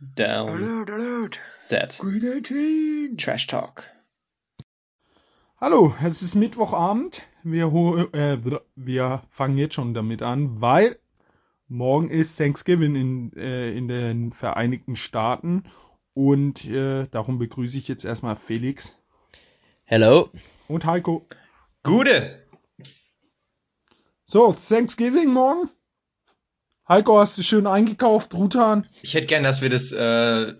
Down. Alert, alert. Set. Green 18. Trash Talk. Hallo, es ist Mittwochabend. Wir, äh, wir fangen jetzt schon damit an, weil morgen ist Thanksgiving in, äh, in den Vereinigten Staaten und äh, darum begrüße ich jetzt erstmal Felix Hello. und Heiko. Gute. So, Thanksgiving morgen. Heiko, hast du schön eingekauft, Truthahn? Ich hätte gern, dass wir das äh,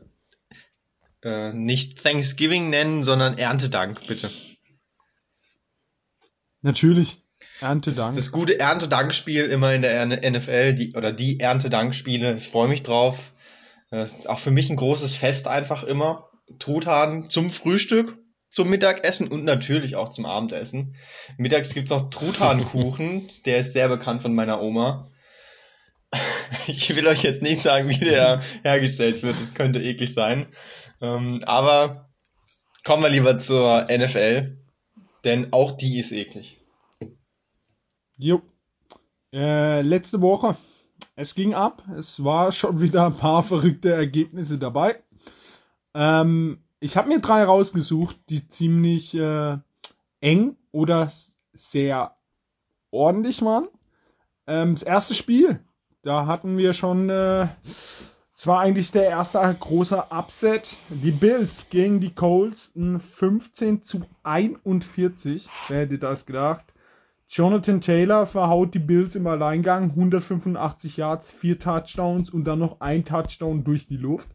äh, nicht Thanksgiving nennen, sondern Erntedank, bitte. Natürlich. Das, Erntedank. das gute Erntedankspiel immer in der NFL, die, oder die Erntedankspiele. Ich freue mich drauf. Das ist auch für mich ein großes Fest einfach immer. Truthahn zum Frühstück, zum Mittagessen und natürlich auch zum Abendessen. Mittags gibt's noch Truthahnkuchen, der ist sehr bekannt von meiner Oma. Ich will euch jetzt nicht sagen, wie der hergestellt wird, das könnte eklig sein. Ähm, aber kommen wir lieber zur NFL, denn auch die ist eklig. Jo. Äh, letzte Woche. Es ging ab. Es war schon wieder ein paar verrückte Ergebnisse dabei. Ähm, ich habe mir drei rausgesucht, die ziemlich äh, eng oder sehr ordentlich waren. Ähm, das erste Spiel, da hatten wir schon, äh, es war eigentlich der erste große Upset. Die Bills gegen die Colts, ein 15 zu 41. Wer hätte das gedacht? Jonathan Taylor verhaut die Bills im Alleingang, 185 Yards, 4 Touchdowns und dann noch ein Touchdown durch die Luft.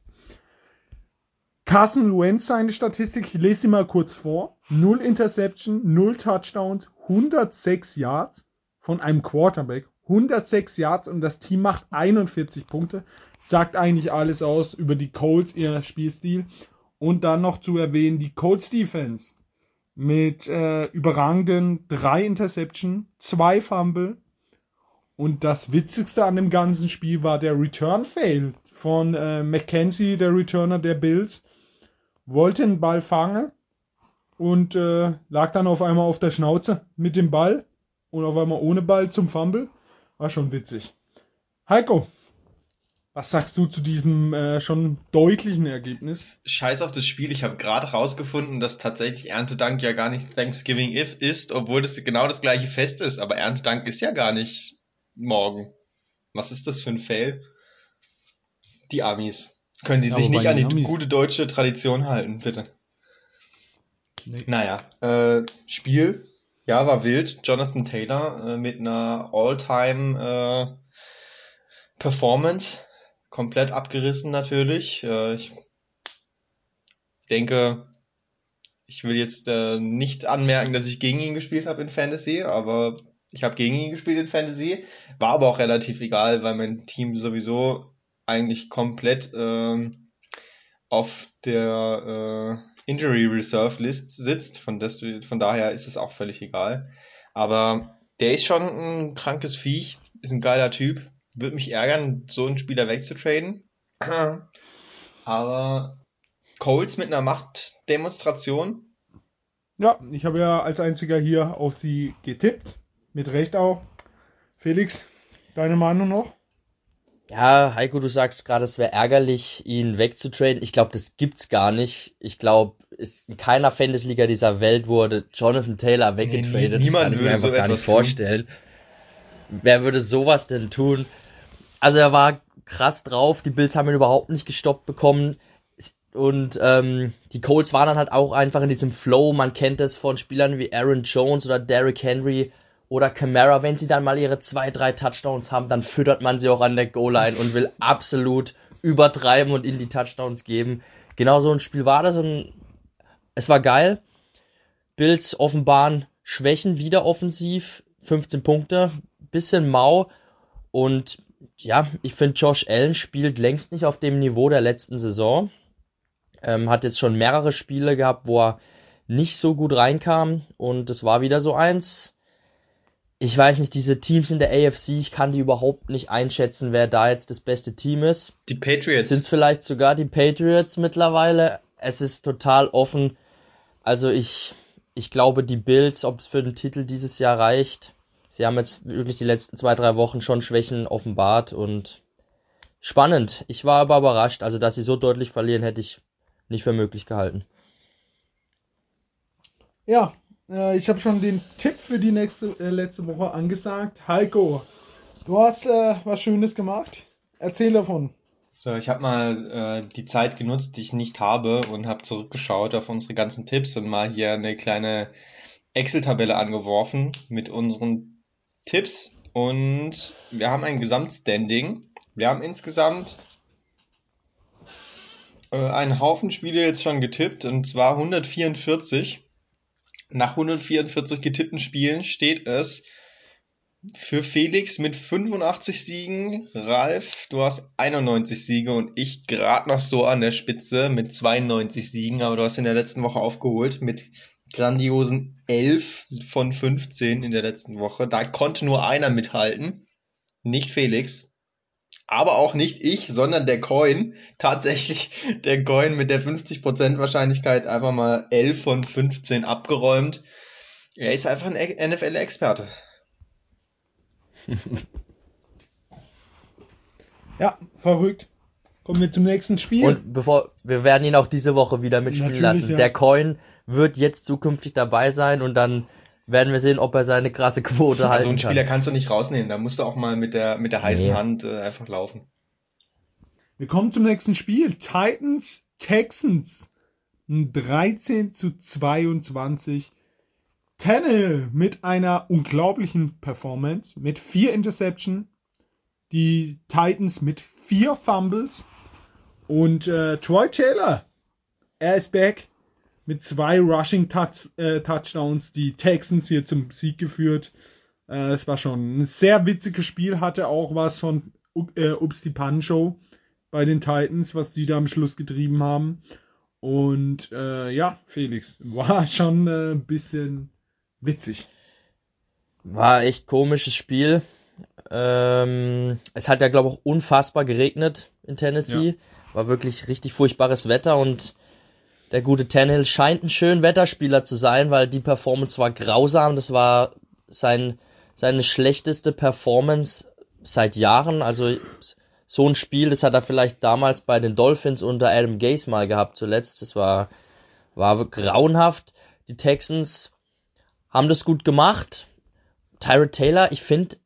Carson Wentz seine Statistik, ich lese sie mal kurz vor. 0 Interception, 0 Touchdowns, 106 Yards von einem Quarterback. 106 Yards und das Team macht 41 Punkte. Sagt eigentlich alles aus über die Colts, ihr Spielstil. Und dann noch zu erwähnen, die Colts Defense mit äh, überragenden drei Interception, zwei Fumble. Und das Witzigste an dem ganzen Spiel war der Return Fail von äh, McKenzie, der Returner der Bills. Wollte den Ball fangen und äh, lag dann auf einmal auf der Schnauze mit dem Ball und auf einmal ohne Ball zum Fumble. War schon witzig. Heiko, was sagst du zu diesem äh, schon deutlichen Ergebnis? Scheiß auf das Spiel. Ich habe gerade rausgefunden, dass tatsächlich Erntedank ja gar nicht Thanksgiving if ist, obwohl das genau das gleiche Fest ist. Aber Erntedank ist ja gar nicht morgen. Was ist das für ein Fail? Die Amis. Können die Ja, sich nicht an die die Amis- gute deutsche Tradition halten, bitte? Nee. Naja, äh, Spiel, ja, war wild. Jonathan Taylor äh, mit einer All-Time äh, Performance. Komplett abgerissen natürlich. Äh, ich denke, ich will jetzt äh, nicht anmerken, dass ich gegen ihn gespielt habe in Fantasy, aber ich habe gegen ihn gespielt in Fantasy. War aber auch relativ egal, weil mein Team sowieso eigentlich komplett ähm, auf der äh, Injury Reserve List sitzt. Von, des, von daher ist es auch völlig egal. Aber der ist schon ein krankes Viech, ist ein geiler Typ. Würde mich ärgern, so einen Spieler wegzutraden. Aber Colts mit einer Machtdemonstration. Ja, ich habe ja als einziger hier auf sie getippt. Mit Recht auch. Felix, deine Meinung noch? Ja, Heiko, du sagst gerade, es wäre ärgerlich, ihn wegzutraden. Ich glaube, das gibt's gar nicht. Ich glaube, in keiner Fantasy-Liga dieser Welt wurde Jonathan Taylor weggetradet. nie- niemand das kann ich mir würde so gar etwas nicht tun. vorstellen. Wer würde sowas denn tun? Also er war krass drauf. Die Bills haben ihn überhaupt nicht gestoppt bekommen. Und ähm, die Colts waren dann halt auch einfach in diesem Flow. Man kennt es von Spielern wie Aaron Jones oder Derrick Henry oder Camara. Wenn sie dann mal ihre zwei, drei Touchdowns haben, dann füttert man sie auch an der Goal-Line und will absolut übertreiben und ihnen die Touchdowns geben. Genau so ein Spiel war das und es war geil. Bills offenbaren Schwächen wieder offensiv. 15 Punkte, bisschen mau. Und ja, ich finde, Josh Allen spielt längst nicht auf dem Niveau der letzten Saison. Ähm, hat jetzt schon mehrere Spiele gehabt, wo er nicht so gut reinkam. Und es war wieder so eins. Ich weiß nicht, diese Teams in der AFC, ich kann die überhaupt nicht einschätzen, wer da jetzt das beste Team ist. Die Patriots. Sind es vielleicht sogar die Patriots mittlerweile? Es ist total offen. Also ich, ich glaube, die Bills, ob es für den Titel dieses Jahr reicht. Sie haben jetzt wirklich die letzten zwei, drei Wochen schon Schwächen offenbart und spannend. Ich war aber überrascht. Also, dass sie so deutlich verlieren, hätte ich nicht für möglich gehalten. Ja, äh, ich habe schon den Tipp für die nächste äh, letzte Woche angesagt. Heiko, du hast äh, was Schönes gemacht. Erzähl davon. So, ich habe mal äh, die Zeit genutzt, die ich nicht habe und habe zurückgeschaut auf unsere ganzen Tipps und mal hier eine kleine Excel-Tabelle angeworfen mit unseren Tipps und wir haben ein Gesamtstanding. Wir haben insgesamt äh, einen Haufen Spiele jetzt schon getippt und zwar 144. Nach 144 getippten Spielen steht es für Felix mit 85 Siegen, Ralf, du hast 91 Siege und ich gerade noch so an der Spitze mit 92 Siegen, aber du hast in der letzten Woche aufgeholt mit grandiosen 11 von 15 in der letzten Woche. Da konnte nur einer mithalten, nicht Felix, aber auch nicht ich, sondern der Coin. Tatsächlich der Coin mit der 50% Wahrscheinlichkeit einfach mal 11 von 15 abgeräumt. Er ist einfach ein NFL-Experte. ja, verrückt. Kommen wir zum nächsten Spiel. Und bevor, wir werden ihn auch diese Woche wieder mitspielen Natürlich, lassen. Ja. Der Coin wird jetzt zukünftig dabei sein und dann werden wir sehen, ob er seine krasse Quote hat. Also einen Spieler kannst du nicht rausnehmen, da musst du auch mal mit der, mit der heißen nee. Hand äh, einfach laufen. Wir kommen zum nächsten Spiel. Titans, Texans. 13 zu 22. Tannehill mit einer unglaublichen Performance, mit vier Interception, die Titans mit vier Fumbles und äh, Troy Taylor, er ist back mit zwei Rushing Touch, äh, Touchdowns, die Texans hier zum Sieg geführt. Äh, es war schon ein sehr witziges Spiel, hatte auch was von äh, Ups die Pan Show bei den Titans, was die da am Schluss getrieben haben. Und äh, ja, Felix, war schon äh, ein bisschen witzig. War echt komisches Spiel. Ähm, es hat ja, glaube ich, auch unfassbar geregnet in Tennessee. Ja. War wirklich richtig furchtbares Wetter und der gute Tannehill scheint ein schön Wetterspieler zu sein, weil die Performance war grausam. Das war sein, seine schlechteste Performance seit Jahren. Also so ein Spiel, das hat er vielleicht damals bei den Dolphins unter Adam Gase mal gehabt zuletzt. Das war, war grauenhaft. Die Texans haben das gut gemacht. Tyrod Taylor, ich finde,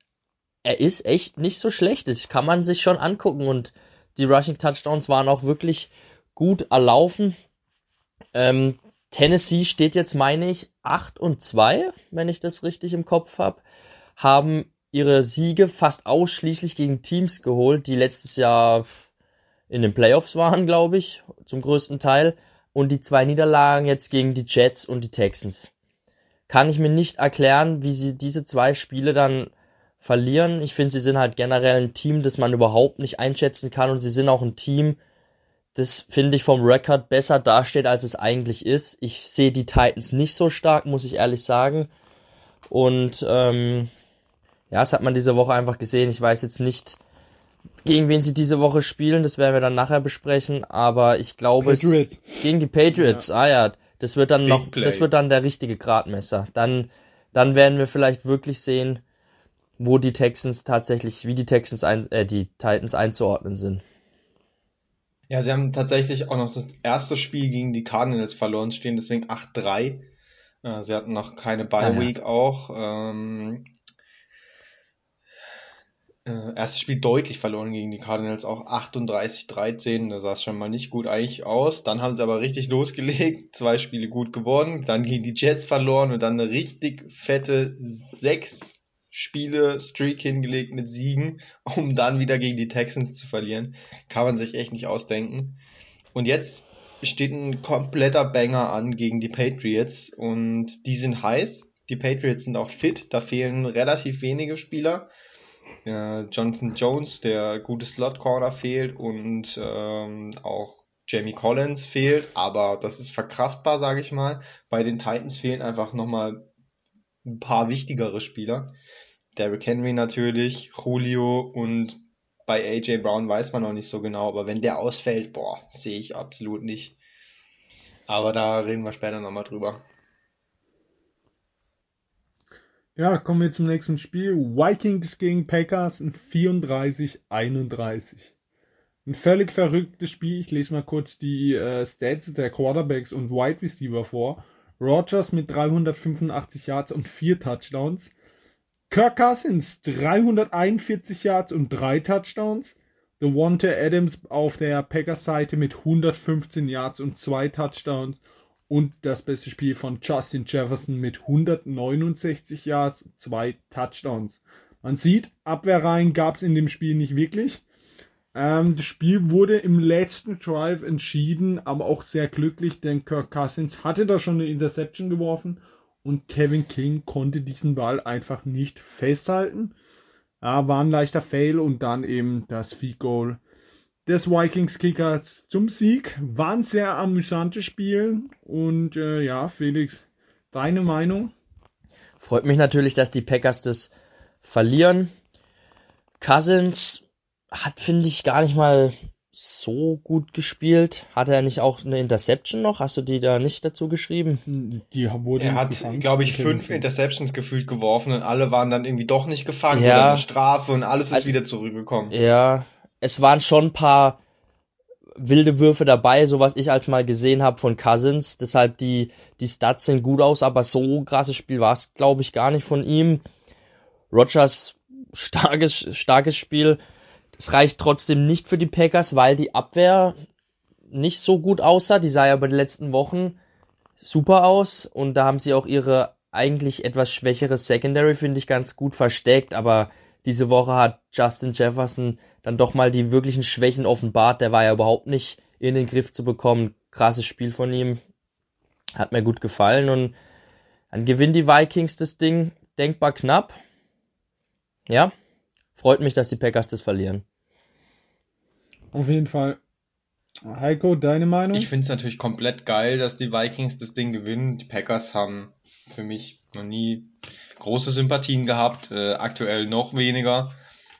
er ist echt nicht so schlecht. Das kann man sich schon angucken und die Rushing Touchdowns waren auch wirklich gut erlaufen. Ähm, Tennessee steht jetzt, meine ich, 8 und 2, wenn ich das richtig im Kopf habe, haben ihre Siege fast ausschließlich gegen Teams geholt, die letztes Jahr in den Playoffs waren, glaube ich, zum größten Teil. Und die zwei Niederlagen jetzt gegen die Jets und die Texans kann ich mir nicht erklären, wie sie diese zwei Spiele dann verlieren. Ich finde, sie sind halt generell ein Team, das man überhaupt nicht einschätzen kann und sie sind auch ein Team, das finde ich vom Rekord besser dasteht, als es eigentlich ist. Ich sehe die Titans nicht so stark, muss ich ehrlich sagen. Und ähm, ja, das hat man diese Woche einfach gesehen. Ich weiß jetzt nicht, gegen wen sie diese Woche spielen, das werden wir dann nachher besprechen, aber ich glaube es, gegen die Patriots. Ja. Ah ja, das wird dann Big noch, Play. das wird dann der richtige Gradmesser. Dann, dann werden wir vielleicht wirklich sehen, wo die Texans tatsächlich, wie die Texans, ein, äh, die Titans einzuordnen sind. Ja, sie haben tatsächlich auch noch das erste Spiel gegen die Cardinals verloren, stehen deswegen 8-3. Äh, sie hatten noch keine Bye Week ah, ja. auch. Ähm, äh, erstes Spiel deutlich verloren gegen die Cardinals, auch 38-13, da sah es schon mal nicht gut eigentlich aus. Dann haben sie aber richtig losgelegt, zwei Spiele gut gewonnen, dann gegen die Jets verloren und dann eine richtig fette sechs Spiele Streak hingelegt mit Siegen, um dann wieder gegen die Texans zu verlieren. Kann man sich echt nicht ausdenken. Und jetzt steht ein kompletter Banger an gegen die Patriots und die sind heiß. Die Patriots sind auch fit, da fehlen relativ wenige Spieler äh, Jonathan Jones, der gute Slot Corner fehlt und ähm, auch Jamie Collins fehlt, aber das ist verkraftbar, sage ich mal. Bei den Titans fehlen einfach nochmal ein paar wichtigere Spieler. Derrick Henry natürlich, Julio und bei AJ Brown weiß man noch nicht so genau, aber wenn der ausfällt, boah, sehe ich absolut nicht. Aber da reden wir später nochmal drüber. Ja, kommen wir zum nächsten Spiel. Vikings gegen Packers 34-31. Ein völlig verrücktes Spiel. Ich lese mal kurz die äh, Stats der Quarterbacks und Wide Receiver vor. Rogers mit 385 Yards und 4 Touchdowns. Kirk Cousins 341 Yards und 3 Touchdowns. Devonta Adams auf der Packers-Seite mit 115 Yards und 2 Touchdowns. Und das beste Spiel von Justin Jefferson mit 169 Yards, 2 Touchdowns. Man sieht, Abwehrreihen gab es in dem Spiel nicht wirklich. Ähm, das Spiel wurde im letzten Drive entschieden, aber auch sehr glücklich, denn Kirk Cousins hatte da schon eine Interception geworfen und Kevin King konnte diesen Ball einfach nicht festhalten. Ja, war ein leichter Fail und dann eben das Field Goal des Vikings Kickers zum Sieg. War ein sehr amüsantes Spiel und äh, ja, Felix, deine Meinung? Freut mich natürlich, dass die Packers das verlieren. Cousins hat, finde ich, gar nicht mal so gut gespielt. Hatte er nicht auch eine Interception noch? Hast du die da nicht dazu geschrieben? Die wurde er hat, glaube ich, fünf Interceptions gefühlt geworfen und alle waren dann irgendwie doch nicht gefangen Ja. oder eine Strafe und alles ist Also- wieder zurückgekommen. Ja, es waren schon ein paar wilde Würfe dabei, so was ich als mal gesehen habe von Cousins. Deshalb die, die Stats sehen gut aus, aber so krasses Spiel war es, glaube ich, gar nicht von ihm. Rogers starkes, starkes Spiel. Das reicht trotzdem nicht für die Packers, weil die Abwehr nicht so gut aussah. Die sah ja über die letzten Wochen super aus und da haben sie auch ihre eigentlich etwas schwächere Secondary, finde ich, ganz gut versteckt, aber diese Woche hat Justin Jefferson dann doch mal die wirklichen Schwächen offenbart. Der war ja überhaupt nicht in den Griff zu bekommen. Krasses Spiel von ihm. Hat mir gut gefallen und dann gewinnen die Vikings das Ding denkbar knapp. Ja, freut mich, dass die Packers das verlieren. Auf jeden Fall. Heiko, deine Meinung? Ich finde es natürlich komplett geil, dass die Vikings das Ding gewinnen. Die Packers haben für mich noch nie große Sympathien gehabt, äh, aktuell noch weniger.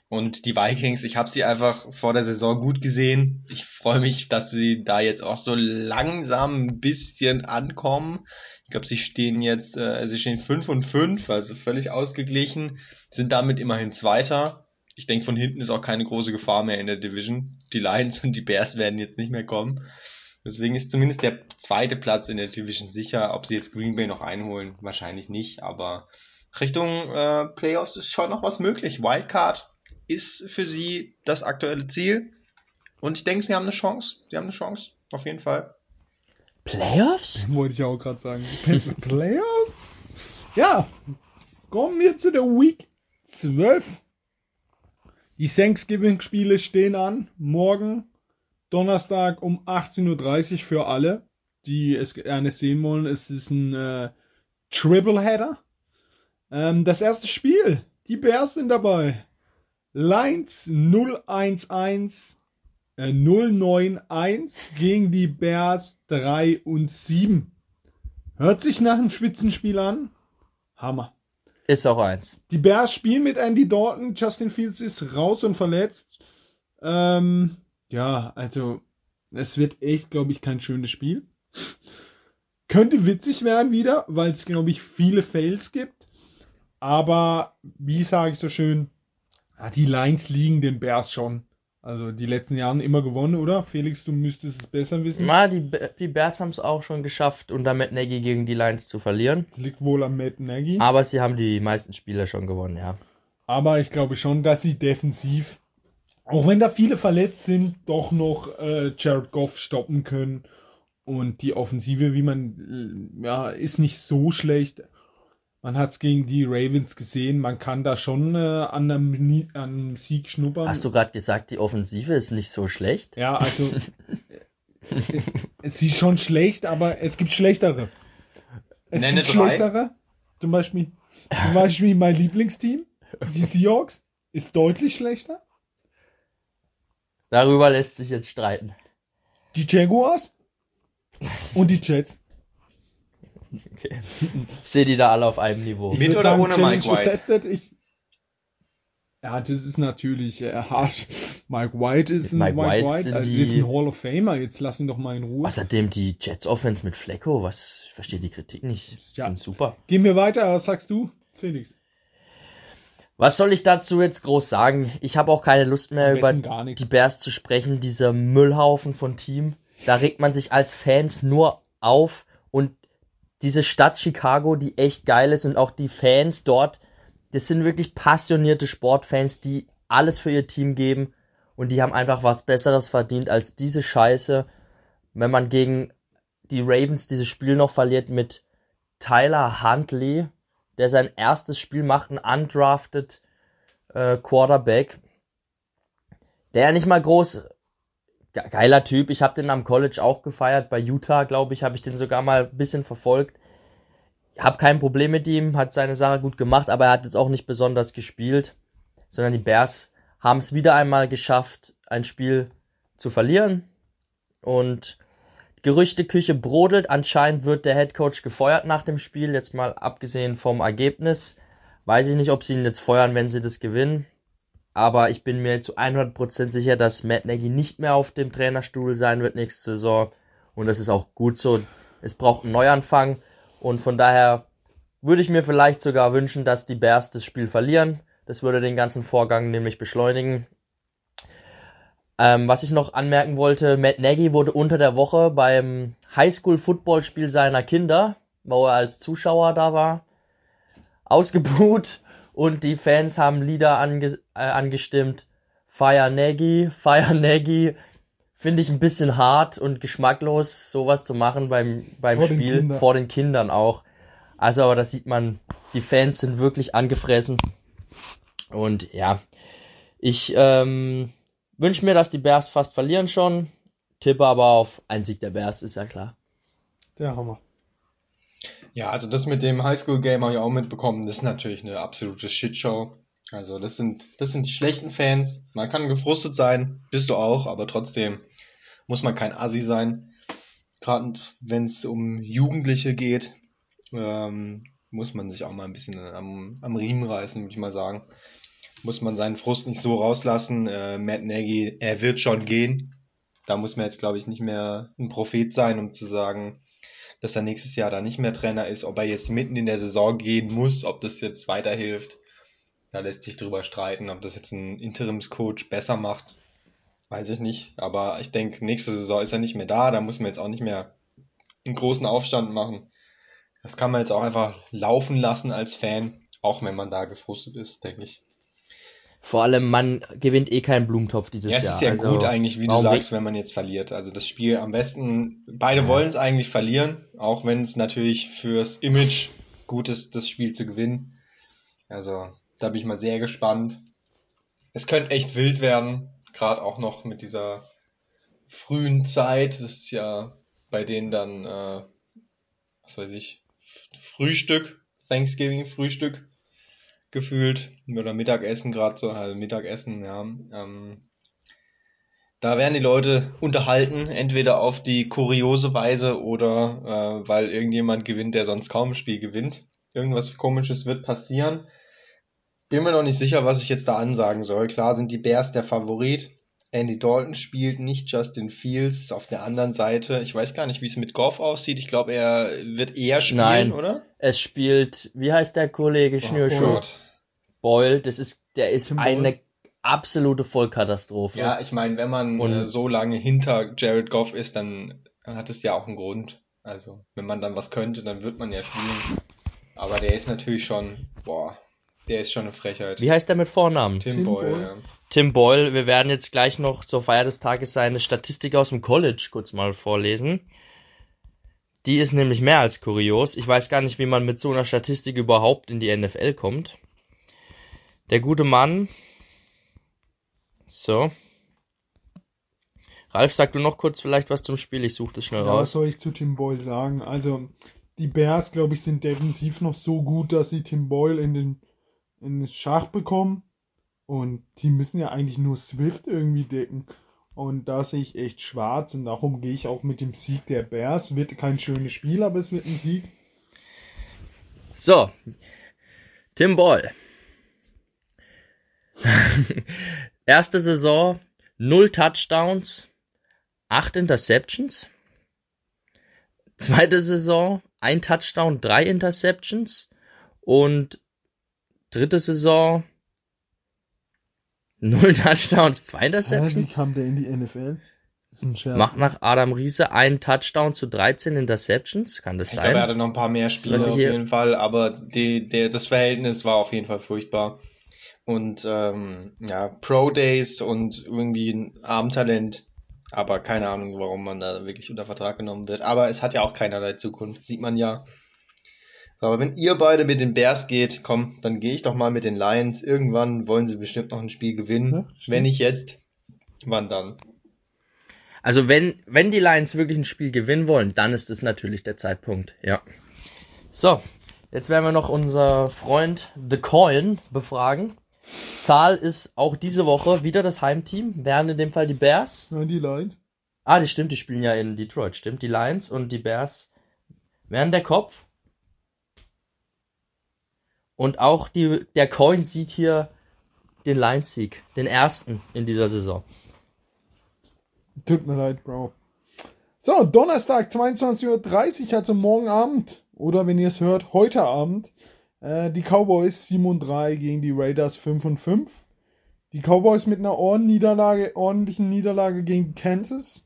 Und die Vikings, ich habe sie einfach vor der Saison gut gesehen. Ich freue mich, dass sie da jetzt auch so langsam ein bisschen ankommen. Ich glaube, sie stehen jetzt, äh, sie stehen 5 und 5, also völlig ausgeglichen, sind damit immerhin Zweiter. Ich denke, von hinten ist auch keine große Gefahr mehr in der Division. Die Lions und die Bears werden jetzt nicht mehr kommen. Deswegen ist zumindest der zweite Platz in der Division sicher. Ob sie jetzt Green Bay noch einholen, wahrscheinlich nicht. Aber Richtung äh, Playoffs ist schon noch was möglich. Wildcard ist für sie das aktuelle Ziel. Und ich denke, sie haben eine Chance. Sie haben eine Chance. Auf jeden Fall. Playoffs? Wollte ich auch gerade sagen. Playoffs? Ja, kommen wir zu der Week 12. Die Thanksgiving-Spiele stehen an. Morgen, Donnerstag um 18.30 Uhr für alle, die es gerne sehen wollen. Es ist ein äh, Tripleheader. Ähm, das erste Spiel, die Bears sind dabei. Lions 011 äh, 091 gegen die Bears 3 und 7. Hört sich nach einem Spitzenspiel an. Hammer. Ist auch eins. Die Bears spielen mit Andy Dalton. Justin Fields ist raus und verletzt. Ähm, ja, also es wird echt, glaube ich, kein schönes Spiel. Könnte witzig werden wieder, weil es, glaube ich, viele Fails gibt. Aber wie sage ich so schön, ja, die Lines liegen den Bears schon. Also die letzten Jahren immer gewonnen, oder? Felix, du müsstest es besser wissen. Na, die, die Bears haben es auch schon geschafft, unter Matt Nagy gegen die Lions zu verlieren. Liegt wohl am Matt Nagy. Aber sie haben die meisten Spiele schon gewonnen, ja. Aber ich glaube schon, dass sie defensiv, auch wenn da viele verletzt sind, doch noch äh, Jared Goff stoppen können. Und die Offensive, wie man, äh, ja, ist nicht so schlecht. Man hat es gegen die Ravens gesehen. Man kann da schon äh, an, einem, an einem Sieg schnuppern. Hast du gerade gesagt, die Offensive ist nicht so schlecht? Ja, also es ist schon schlecht, aber es gibt schlechtere. Es Nenne gibt drei. schlechtere. Zum Beispiel, zum Beispiel mein Lieblingsteam, die Seahawks, ist deutlich schlechter. Darüber lässt sich jetzt streiten. Die Jaguars und die Jets. Okay. Ich sehe die da alle auf einem Niveau. Ich Mit oder sagen, ohne Challenge Mike White? Ich, ja, das ist natürlich äh, hart. Mike White ist ein Mike Mike, White White, sind also die- ist ein Hall of Famer. Jetzt lass ihn doch mal in Ruhe. Außerdem die Jets Offense mit Flecko, was, ich verstehe die Kritik nicht. Die Ja. sind super. Gehen wir weiter. Was sagst du, Felix? Was soll ich dazu jetzt groß sagen? Ich habe auch keine Lust mehr über die Bears zu sprechen, dieser Müllhaufen von Team. Da regt man sich als Fans nur auf diese Stadt Chicago, die echt geil ist und auch die Fans dort, das sind wirklich passionierte Sportfans, die alles für ihr Team geben und die haben einfach was Besseres verdient als diese Scheiße. Wenn man gegen die Ravens dieses Spiel noch verliert mit Tyler Huntley, der sein erstes Spiel macht, ein undrafted äh, Quarterback, der nicht mal groß geiler Typ. Ich habe den am College auch gefeiert. Bei Utah, glaube ich, habe ich den sogar mal ein bisschen verfolgt. Hab kein Problem mit ihm, hat seine Sache gut gemacht, aber er hat jetzt auch nicht besonders gespielt, sondern die Bears haben es wieder einmal geschafft, ein Spiel zu verlieren. Und Gerüchteküche brodelt. Anscheinend wird der Head Coach gefeuert nach dem Spiel. Jetzt mal abgesehen vom Ergebnis. Weiß ich nicht, ob sie ihn jetzt feuern, wenn sie das gewinnen. Aber ich bin mir zu 100% sicher, dass Matt Nagy nicht mehr auf dem Trainerstuhl sein wird nächste Saison. Und das ist auch gut so. Es braucht einen Neuanfang. Und von daher würde ich mir vielleicht sogar wünschen, dass die Bears das Spiel verlieren. Das würde den ganzen Vorgang nämlich beschleunigen. Ähm, was ich noch anmerken wollte, Matt Nagy wurde unter der Woche beim Highschool-Football-Spiel seiner Kinder, wo er als Zuschauer da war, ausgebuht und die Fans haben Lieder ange äh, angestimmt. Fire Nagy, Fire Nagy. Finde ich ein bisschen hart und geschmacklos, sowas zu machen beim, beim Vor den Spiel, Kindern. vor den Kindern auch. Also, aber da sieht man, die Fans sind wirklich angefressen. Und ja, ich ähm, wünsche mir, dass die Bears fast verlieren schon. Tippe aber auf einen Sieg der Bears, ist ja klar. Der Hammer. Ja, also das mit dem Highschool-Game habe ich auch mitbekommen. Das ist natürlich eine absolute Shitshow. Also das sind, das sind die schlechten Fans. Man kann gefrustet sein, bist du auch, aber trotzdem muss man kein Assi sein. Gerade wenn es um Jugendliche geht, ähm, muss man sich auch mal ein bisschen am, am Riemen reißen, würde ich mal sagen. Muss man seinen Frust nicht so rauslassen. Äh, Matt Nagy, er wird schon gehen. Da muss man jetzt, glaube ich, nicht mehr ein Prophet sein, um zu sagen, dass er nächstes Jahr da nicht mehr Trainer ist, ob er jetzt mitten in der Saison gehen muss, ob das jetzt weiterhilft. Da lässt sich drüber streiten, ob das jetzt ein Interimscoach besser macht. Weiß ich nicht. Aber ich denke, nächste Saison ist er nicht mehr da. Da muss man jetzt auch nicht mehr einen großen Aufstand machen. Das kann man jetzt auch einfach laufen lassen als Fan, auch wenn man da gefrustet ist, denke ich. Vor allem, man gewinnt eh keinen Blumentopf dieses Ja, es Jahr. ist ja also, gut eigentlich, wie du sagst, wenn man jetzt verliert. Also das Spiel am besten, beide wollen es eigentlich verlieren, auch wenn es natürlich fürs Image gut ist, das Spiel zu gewinnen. Also da bin ich mal sehr gespannt. Es könnte echt wild werden, gerade auch noch mit dieser frühen Zeit. Das ist ja bei denen dann, äh, was weiß ich, Frühstück, Thanksgiving Frühstück gefühlt oder Mittagessen gerade so, also Mittagessen, ja. Ähm, da werden die Leute unterhalten, entweder auf die kuriose Weise oder äh, weil irgendjemand gewinnt, der sonst kaum ein Spiel gewinnt. Irgendwas komisches wird passieren. Bin mir noch nicht sicher, was ich jetzt da ansagen soll. Klar sind die Bears der Favorit. Andy Dalton spielt nicht Justin Fields auf der anderen Seite. Ich weiß gar nicht, wie es mit Goff aussieht. Ich glaube, er wird eher spielen, Nein. oder? Es spielt, wie heißt der Kollege Schnürschuh? Oh. Boyle, das ist, der ist Tim eine absolute Vollkatastrophe. Ja, ich meine, wenn man Und- äh, so lange hinter Jared Goff ist, dann hat es ja auch einen Grund. Also, wenn man dann was könnte, dann wird man ja spielen. Aber der ist natürlich schon, boah, der ist schon eine Frechheit. Wie heißt der mit Vornamen? Tim, Tim Boyle, Boyle. ja. Tim Boyle. Wir werden jetzt gleich noch zur Feier des Tages seine Statistik aus dem College kurz mal vorlesen. Die ist nämlich mehr als kurios. Ich weiß gar nicht, wie man mit so einer Statistik überhaupt in die NFL kommt. Der gute Mann. So. Ralf, sag du noch kurz vielleicht was zum Spiel? Ich suche das schnell Ja, was raus. soll ich zu Tim Boyle sagen? Also, die Bears, glaube ich, sind defensiv noch so gut, dass sie Tim Boyle in den, in Schach bekommen. Und die müssen ja eigentlich nur Swift irgendwie decken. Und da sehe ich echt schwarz und darum gehe ich auch mit dem Sieg der Bears. Wird kein schönes Spiel, aber es wird ein Sieg. So. Tim Boyle. Erste Saison, 0 Touchdowns, 8 Interceptions. Zweite Saison, 1 Touchdown, 3 Interceptions. Und dritte Saison, Null Touchdowns, zwei Hä, wie Interceptions. kam der in die NFL? Macht nach Adam Riese einen Touchdown zu 13 Interceptions. Kann das Ich glaube, er hatte sein? noch ein paar mehr Spiele ich auf hier- jeden Fall, aber die, der, das Verhältnis war auf jeden Fall furchtbar. Und ähm, ja, Pro Days und irgendwie ein Armtalent, aber keine Ahnung, warum man da wirklich unter Vertrag genommen wird. Aber es hat ja auch keinerlei Zukunft, sieht man ja. Aber wenn ihr beide mit den Bears geht, komm, dann gehe ich doch mal mit den Lions. Irgendwann wollen sie bestimmt noch ein Spiel gewinnen. Ja, wenn nicht jetzt, wann dann? Also wenn, wenn die Lions wirklich ein Spiel gewinnen wollen, dann ist es natürlich der Zeitpunkt, ja. So, jetzt werden wir noch unser Freund The Coin befragen. Zahl ist auch diese Woche wieder das Heimteam, wären in dem Fall die Bears. Nein, die Lions. Ah, die stimmt, die spielen ja in Detroit, stimmt. Die Lions und die Bears wären der Kopf. Und auch die, der Coin sieht hier den Lions-Sieg, den ersten in dieser Saison. Tut mir leid, Bro. So, Donnerstag, 22.30 Uhr, also morgen Abend. Oder wenn ihr es hört, heute Abend. Äh, die Cowboys 7 und 3 gegen die Raiders 5 und 5. Die Cowboys mit einer ordentlichen Niederlage, ordentlichen Niederlage gegen Kansas.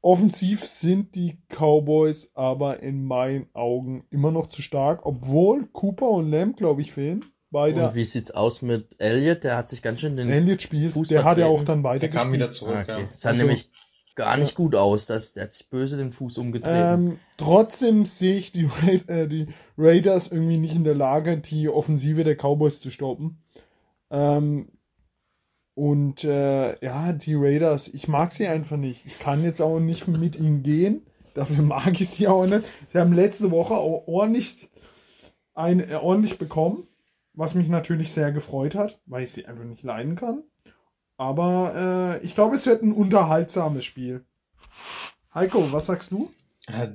Offensiv sind die Cowboys aber in meinen Augen immer noch zu stark, obwohl Cooper und Lamb, glaube ich, fehlen. Beide. Und wie sieht's aus mit Elliott? Der hat sich ganz schön den Elliott spielt, Fuß der hat ja auch vertreten. dann Der weiter kam wieder zurück, Ah, okay. ja. Das sah Also- nämlich gar nicht gut aus. Das, der hat sich böse den Fuß umgetreten. Ähm, trotzdem sehe ich die, Ra äh, die Raiders irgendwie nicht in der Lage, die Offensive der Cowboys zu stoppen. Ähm, und äh, ja, die Raiders, ich mag sie einfach nicht. Ich kann jetzt auch nicht mit ihnen gehen. Dafür mag ich sie auch nicht. Sie haben letzte Woche auch ordentlich, ein, äh, ordentlich bekommen, was mich natürlich sehr gefreut hat, weil ich sie einfach nicht leiden kann. Aber äh, ich glaube, es wird ein unterhaltsames Spiel. Heiko, was sagst du?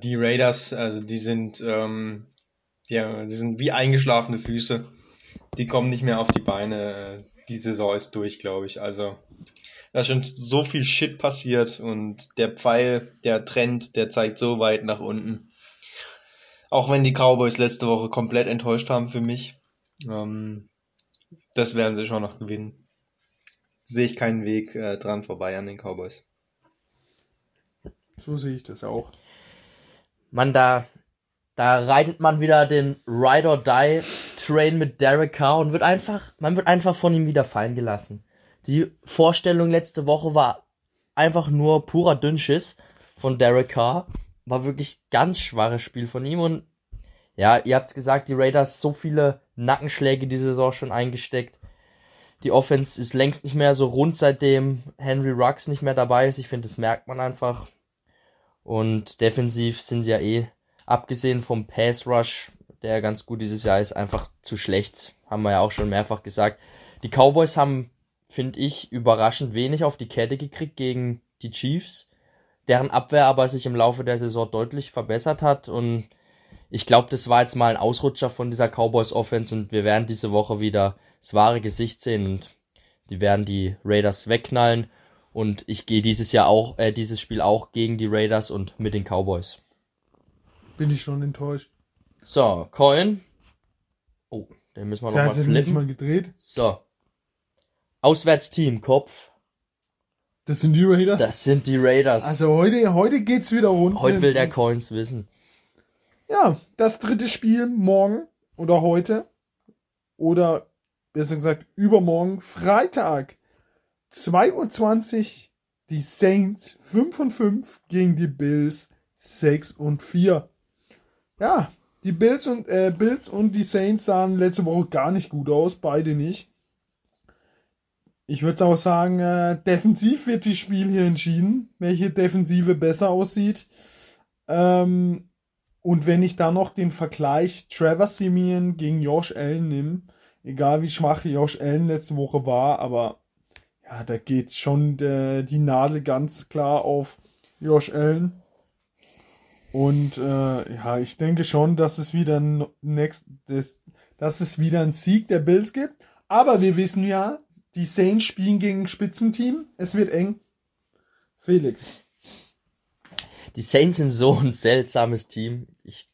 Die Raiders, also die sind, ähm, ja, die sind wie eingeschlafene Füße. Die kommen nicht mehr auf die Beine. Die Saison ist durch, glaube ich. Also da ist schon so viel Shit passiert und der Pfeil, der Trend, der zeigt so weit nach unten. Auch wenn die Cowboys letzte Woche komplett enttäuscht haben für mich. Ähm, das werden sie schon noch gewinnen. Sehe ich keinen Weg äh, dran vorbei an den Cowboys. So sehe ich das auch. Man, da, da reitet man wieder den Ride or Die Train mit Derek Carr und wird einfach, man wird einfach von ihm wieder fallen gelassen. Die Vorstellung letzte Woche war einfach nur purer Dünnschiss von Derek Carr. War wirklich ganz schwaches Spiel von ihm und ja, ihr habt gesagt, die Raiders so viele Nackenschläge die Saison schon eingesteckt. Die Offense ist längst nicht mehr so rund, seitdem Henry Ruggs nicht mehr dabei ist. Ich finde, das merkt man einfach. Und defensiv sind sie ja eh, abgesehen vom Pass Rush, der ganz gut dieses Jahr ist, einfach zu schlecht. Haben wir ja auch schon mehrfach gesagt. Die Cowboys haben, finde ich, überraschend wenig auf die Kette gekriegt gegen die Chiefs, deren Abwehr aber sich im Laufe der Saison deutlich verbessert hat. Und ich glaube, das war jetzt mal ein Ausrutscher von dieser Cowboys Offense und wir werden diese Woche wieder das wahre Gesicht sehen und die werden die Raiders wegknallen. Und ich gehe dieses Jahr auch, äh, dieses Spiel auch gegen die Raiders und mit den Cowboys. Bin ich schon enttäuscht. So, Coin. Oh, den müssen wir Der nochmal flippen. mal gedreht. So. Auswärtsteam, Kopf. Das sind die Raiders. Das sind die Raiders. Also heute, heute geht's wieder rund. Heute will der Coins wissen. Ja, das dritte Spiel morgen oder heute oder besser gesagt übermorgen, Freitag, 2.20 Uhr, die Saints 5 und 5 gegen die Bills 6 und 4. Ja, die Bills und, äh, Bills und die Saints sahen letzte Woche gar nicht gut aus, beide nicht. Ich würde auch sagen, äh, defensiv wird das Spiel hier entschieden, welche Defensive besser aussieht. Ähm, und wenn ich dann noch den Vergleich Trevor Simeon gegen Josh Allen nehme, egal wie schwach Josh Allen letzte Woche war, aber ja, da geht schon äh, die Nadel ganz klar auf Josh Allen. Und äh, ja, ich denke schon, dass es wieder ein next, das, dass es wieder einen Sieg der Bills gibt. Aber wir wissen ja, die Saints spielen gegen Spitzenteam. Es wird eng. Felix. Die Saints sind so ein seltsames Team. Ich,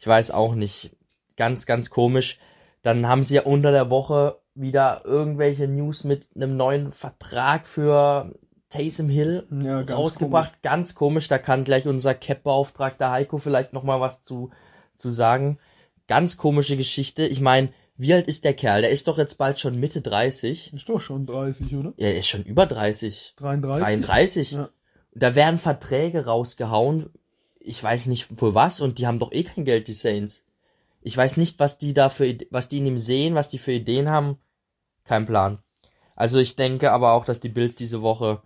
ich weiß auch nicht. Ganz, ganz komisch. Dann haben sie ja unter der Woche wieder irgendwelche News mit einem neuen Vertrag für Taysom Hill Ja, ganz rausgebracht. Ganz komisch, da kann gleich unser Cap-Beauftragter Heiko vielleicht nochmal was zu, zu sagen. Ganz komische Geschichte. Ich meine, wie alt ist der Kerl? Der ist doch jetzt bald schon Mitte 30. Ist doch schon 30, oder? Ja, er ist schon über 30. 33? 33. Ja. Da werden Verträge rausgehauen. Ich weiß nicht für was und die haben doch eh kein Geld, die Saints. Ich weiß nicht, was die da für, was die in ihm sehen, was die für Ideen haben. Kein Plan. Also ich denke aber auch, dass die Bills diese Woche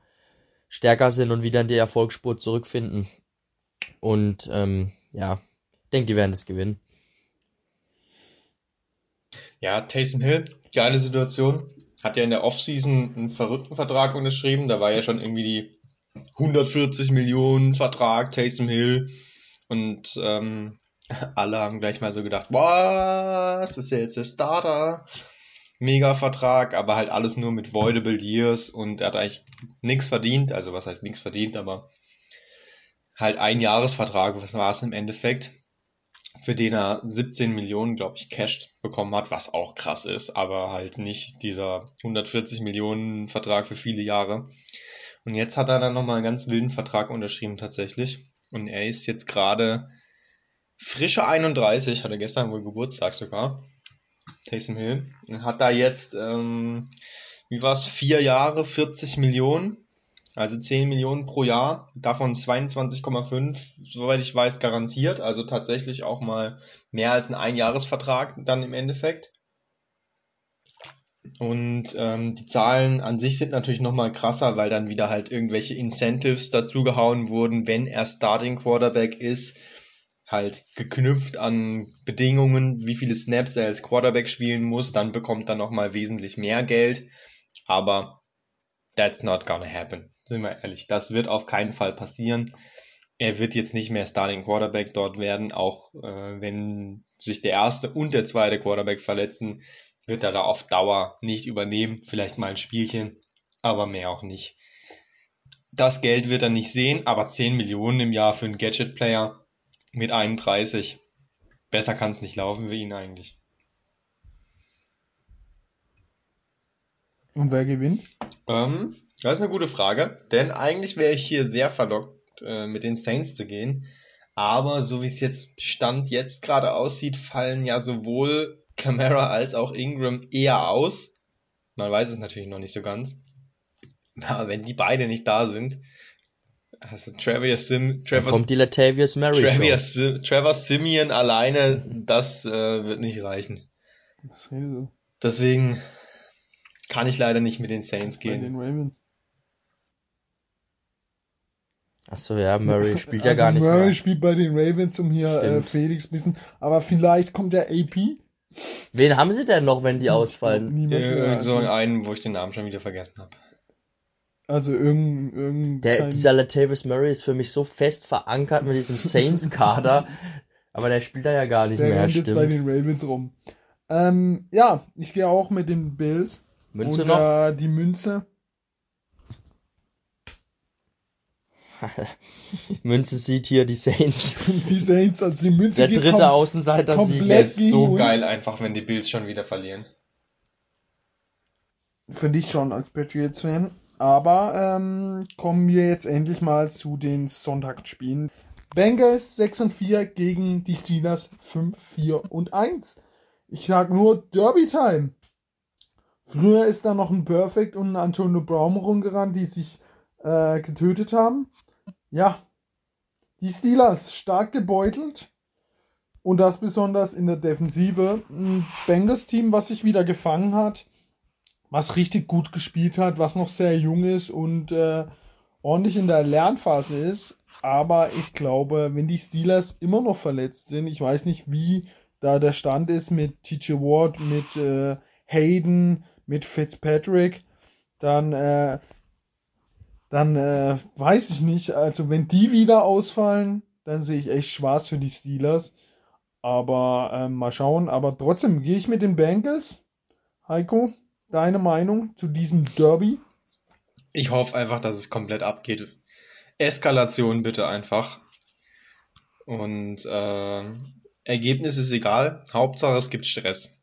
stärker sind und wieder in die Erfolgsspur zurückfinden. Und ähm, ja, denke, die werden das gewinnen. Ja, Taysom Hill, geile Situation. Hat ja in der Offseason einen verrückten Vertrag unterschrieben. Da war ja schon irgendwie die 140 Millionen Vertrag Taysom Hill. Und ähm, alle haben gleich mal so gedacht, was, ist ja jetzt der Starter. Mega Vertrag, aber halt alles nur mit voidable years und er hat eigentlich nichts verdient. Also was heißt nichts verdient, aber halt ein Jahresvertrag, was war es im Endeffekt? für den er 17 Millionen, glaube ich, Cash bekommen hat, was auch krass ist, aber halt nicht dieser 140 Millionen Vertrag für viele Jahre. Und jetzt hat er dann nochmal einen ganz wilden Vertrag unterschrieben tatsächlich. Und er ist jetzt gerade frische 31, hatte gestern wohl Geburtstag sogar. Taysom Hill. Hat da jetzt, ähm, wie war's, vier Jahre, 40 Millionen. Also 10 Millionen pro Jahr, davon 22,5, soweit ich weiß, garantiert. Also tatsächlich auch mal mehr als ein Einjahresvertrag dann im Endeffekt. Und ähm, die Zahlen an sich sind natürlich nochmal krasser, weil dann wieder halt irgendwelche Incentives dazugehauen wurden, wenn er Starting Quarterback ist. Halt geknüpft an Bedingungen, wie viele Snaps er als Quarterback spielen muss, dann bekommt er nochmal wesentlich mehr Geld. Aber that's not gonna happen sind wir ehrlich, das wird auf keinen Fall passieren. Er wird jetzt nicht mehr Starting Quarterback dort werden, auch äh, wenn sich der erste und der zweite Quarterback verletzen, wird er da auf Dauer nicht übernehmen, vielleicht mal ein Spielchen, aber mehr auch nicht. Das Geld wird er nicht sehen, aber 10 Millionen im Jahr für einen Gadget-Player mit 31, besser kann es nicht laufen für ihn eigentlich. Und wer gewinnt? Ähm, das ist eine gute Frage, denn eigentlich wäre ich hier sehr verlockt, äh, mit den Saints zu gehen. Aber so wie es jetzt Stand jetzt gerade aussieht, fallen ja sowohl Camara als auch Ingram eher aus. Man weiß es natürlich noch nicht so ganz. Aber wenn die beide nicht da sind, also Travis Sim, Dann Trevor, kommt die Latavius Murray Show. Travis, Sim, Trevor Simeon alleine, das äh, wird nicht reichen. Deswegen kann ich leider nicht mit den Saints Bei gehen. den Ravens. Achso, ja, Murray spielt ja also gar nicht Murray mehr. spielt bei den Ravens, um hier äh. Felix ein bisschen. Aber vielleicht kommt der AP. Wen haben sie denn noch, wenn die ausfallen? Niemand so einen, wo ich den Namen schon wieder vergessen habe. Also irgendein, irgendein Der, dieser Latavius Murray ist für mich so fest verankert mit diesem Saints-Kader. aber der spielt da ja gar nicht der mehr, rennt jetzt bei den Ravens rum. Ähm, ja, ich gehe auch mit den Bills. Münze und noch? Äh, die Münze. Münze sieht hier die Saints. Die Saints, also die Münze Der geht dritte kom- Außenseiter komplett Sieg. Das ist gegen so uns. geil einfach, wenn die Bills schon wieder verlieren. für dich schon als Patriots-Fan. Aber ähm, kommen wir jetzt endlich mal zu den Sonntagsspielen. Bengals 6 und 4 gegen die Steelers 5, 4 und 1. Ich sag nur Derby Time. Früher ist da noch ein Perfect und ein Antonio Brown rumgerannt, die sich äh, getötet haben. Ja, die Steelers stark gebeutelt. Und das besonders in der Defensive. Ein Bengals-Team, was sich wieder gefangen hat was richtig gut gespielt hat, was noch sehr jung ist und äh, ordentlich in der Lernphase ist. Aber ich glaube, wenn die Steelers immer noch verletzt sind, ich weiß nicht, wie da der Stand ist mit TJ Ward, mit äh, Hayden, mit Fitzpatrick, dann, äh, dann äh, weiß ich nicht. Also wenn die wieder ausfallen, dann sehe ich echt schwarz für die Steelers. Aber äh, mal schauen. Aber trotzdem gehe ich mit den Bengals. Heiko, deine Meinung zu diesem Derby? Ich hoffe einfach, dass es komplett abgeht. Eskalation bitte einfach. Und äh, Ergebnis ist egal. Hauptsache es gibt Stress.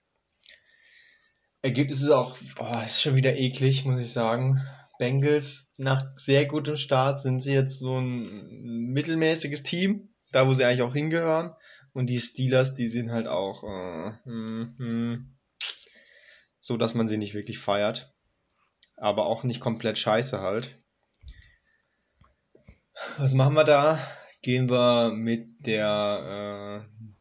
Ergebnis ist auch, oh, ist schon wieder eklig, muss ich sagen. Bengals nach sehr gutem Start sind sie jetzt so ein mittelmäßiges Team, da wo sie eigentlich auch hingehören. Und die Steelers, die sind halt auch äh, hm, hm, so, dass man sie nicht wirklich feiert. Aber auch nicht komplett scheiße halt. Was machen wir da? Gehen wir mit der äh,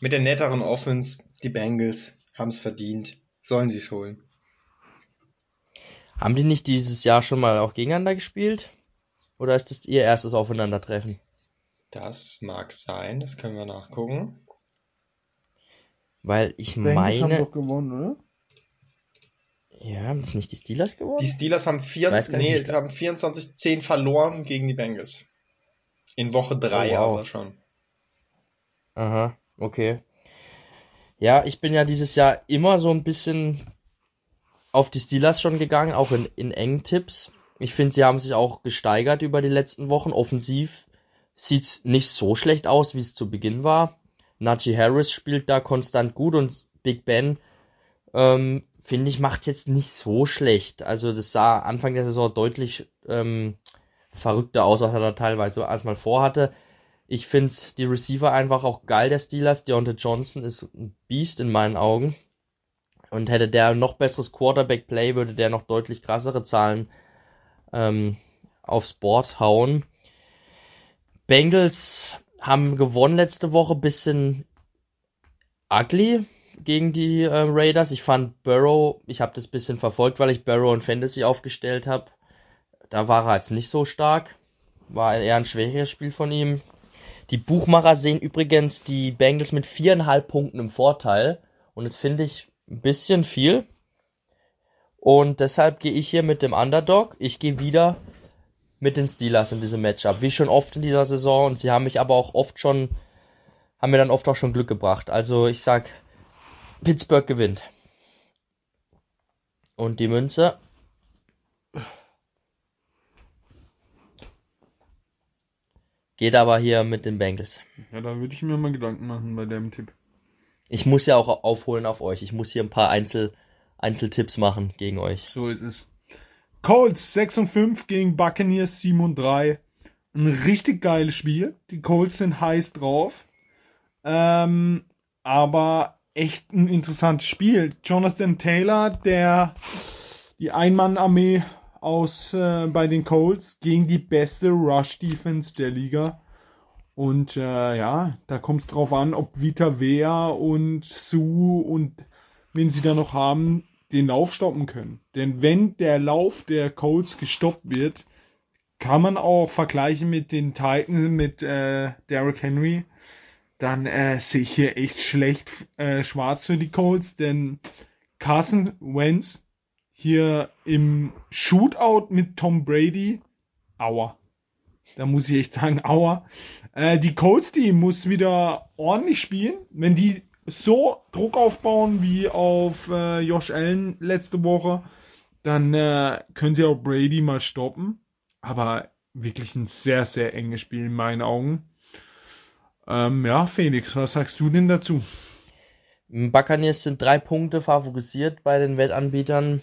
mit der netteren Offense. Die Bengals haben es verdient. Sollen sie es holen. Haben die nicht dieses Jahr schon mal auch gegeneinander gespielt? Oder ist das ihr erstes Aufeinandertreffen? Das mag sein, das können wir nachgucken. Weil ich Bengals haben meine. doch gewonnen, oder? Ja, haben das nicht die Steelers gewonnen? Die Steelers haben, vier, nee, nicht. haben 24-10 verloren gegen die Bengals. In Woche 3 Oh, wow. aber schon. Aha, okay. Ja, ich bin ja dieses Jahr immer so ein bisschen auf die Steelers schon gegangen, auch in, in engen Tipps. Ich finde, sie haben sich auch gesteigert über die letzten Wochen. Offensiv sieht's nicht so schlecht aus, wie es zu Beginn war. Najee Harris spielt da konstant gut und Big Ben, ähm, finde ich, macht jetzt nicht so schlecht. Also das sah Anfang der Saison deutlich ähm, verrückter aus, was er da teilweise als mal vorhatte. Ich finde die Receiver einfach auch geil der Steelers. Deontay Johnson ist ein Biest in meinen Augen. Und hätte der noch besseres Quarterback-Play, würde der noch deutlich krassere Zahlen ähm, aufs Board hauen. Bengals haben gewonnen letzte Woche, bisschen ugly gegen die äh, Raiders. Ich fand Burrow, ich habe das bisschen verfolgt, weil ich Burrow in Fantasy aufgestellt habe. Da war er jetzt nicht so stark. War eher ein schwächeres Spiel von ihm. Die Buchmacher sehen übrigens die Bengals mit viereinhalb Punkten im Vorteil. Und das finde ich ein bisschen viel. Und deshalb gehe ich hier mit dem Underdog. Ich gehe wieder mit den Steelers in diesem Matchup. Wie schon oft in dieser Saison. Und sie haben mich aber auch oft schon, haben mir dann oft auch schon Glück gebracht. Also ich sag, Pittsburgh gewinnt. Und die Münze. Geht aber hier mit den Bengals. Ja, da würde ich mir mal Gedanken machen bei dem Tipp. Ich muss ja auch aufholen auf euch. Ich muss hier ein paar Einzel, Einzeltipps machen gegen euch. So ist es. Colts 6 und 5 gegen Buccaneers 7 und 3. Ein richtig geiles Spiel. Die Colts sind heiß drauf. Ähm, aber echt ein interessantes Spiel. Jonathan Taylor, der die Einmann-Armee aus äh, bei den Colts gegen die beste Rush-Defense der Liga. Und äh, ja, da kommt es drauf an, ob Vita Vea und Sue und wenn sie da noch haben, den Lauf stoppen können. Denn wenn der Lauf der Colts gestoppt wird, kann man auch vergleichen mit den Titans, mit äh, Derrick Henry, dann äh, sehe ich hier echt schlecht äh, schwarz für die Colts, denn Carson Wentz hier im Shootout mit Tom Brady, aua. Da muss ich echt sagen, aua. Äh, die Colts, die muss wieder ordentlich spielen. Wenn die so Druck aufbauen wie auf äh, Josh Allen letzte Woche, dann äh, können sie auch Brady mal stoppen. Aber wirklich ein sehr, sehr enges Spiel in meinen Augen. Ähm, ja, Felix, was sagst du denn dazu? Buccaneers sind drei Punkte favorisiert bei den Wettanbietern.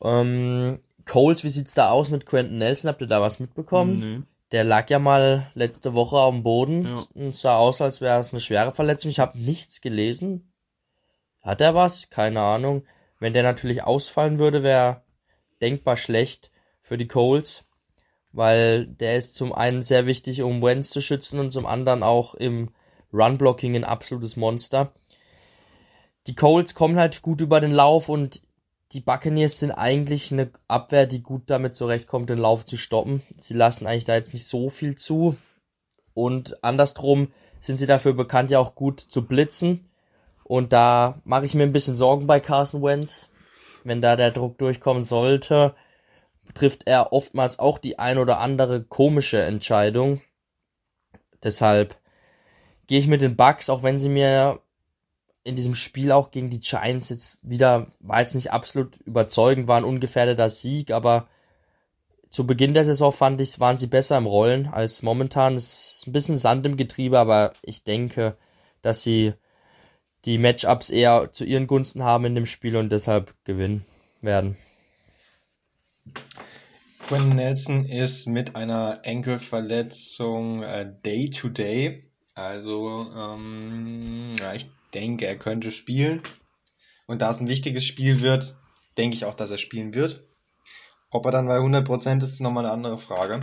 Ähm, Coles, wie sieht's da aus mit Quentin Nelson? Habt ihr da was mitbekommen? Nee. Der lag ja mal letzte Woche auf dem Boden Ja. und sah aus, als wäre es eine schwere Verletzung. Ich habe nichts gelesen. Hat er was? Keine Ahnung. Wenn der natürlich ausfallen würde, wäre denkbar schlecht für die Coles, weil der ist zum einen sehr wichtig, um Wentz zu schützen und zum anderen auch im Run-Blocking ein absolutes Monster. Die Coles kommen halt gut über den Lauf und die Buccaneers sind eigentlich eine Abwehr, die gut damit zurechtkommt, den Lauf zu stoppen. Sie lassen eigentlich da jetzt nicht so viel zu. Und andersrum sind sie dafür bekannt, ja auch gut zu blitzen. Und da mache ich mir ein bisschen Sorgen bei Carson Wentz. Wenn da der Druck durchkommen sollte, trifft er oftmals auch die ein oder andere komische Entscheidung. Deshalb gehe ich mit den Bucks, auch wenn sie mir in diesem Spiel auch gegen die Giants jetzt wieder, war jetzt nicht absolut überzeugend, war ein ungefährdeter Sieg, aber zu Beginn der Saison fand ich, waren sie besser im Rollen als momentan. Es ist ein bisschen Sand im Getriebe, aber ich denke, dass sie die Matchups eher zu ihren Gunsten haben in dem Spiel und deshalb gewinnen werden. Quentin Nelson ist mit einer Enkelverletzung äh, Day to Day. Also ähm, ja, ich denke, er könnte spielen. Und da es ein wichtiges Spiel wird, denke ich auch, dass er spielen wird. Ob er dann bei 100% ist, ist nochmal eine andere Frage.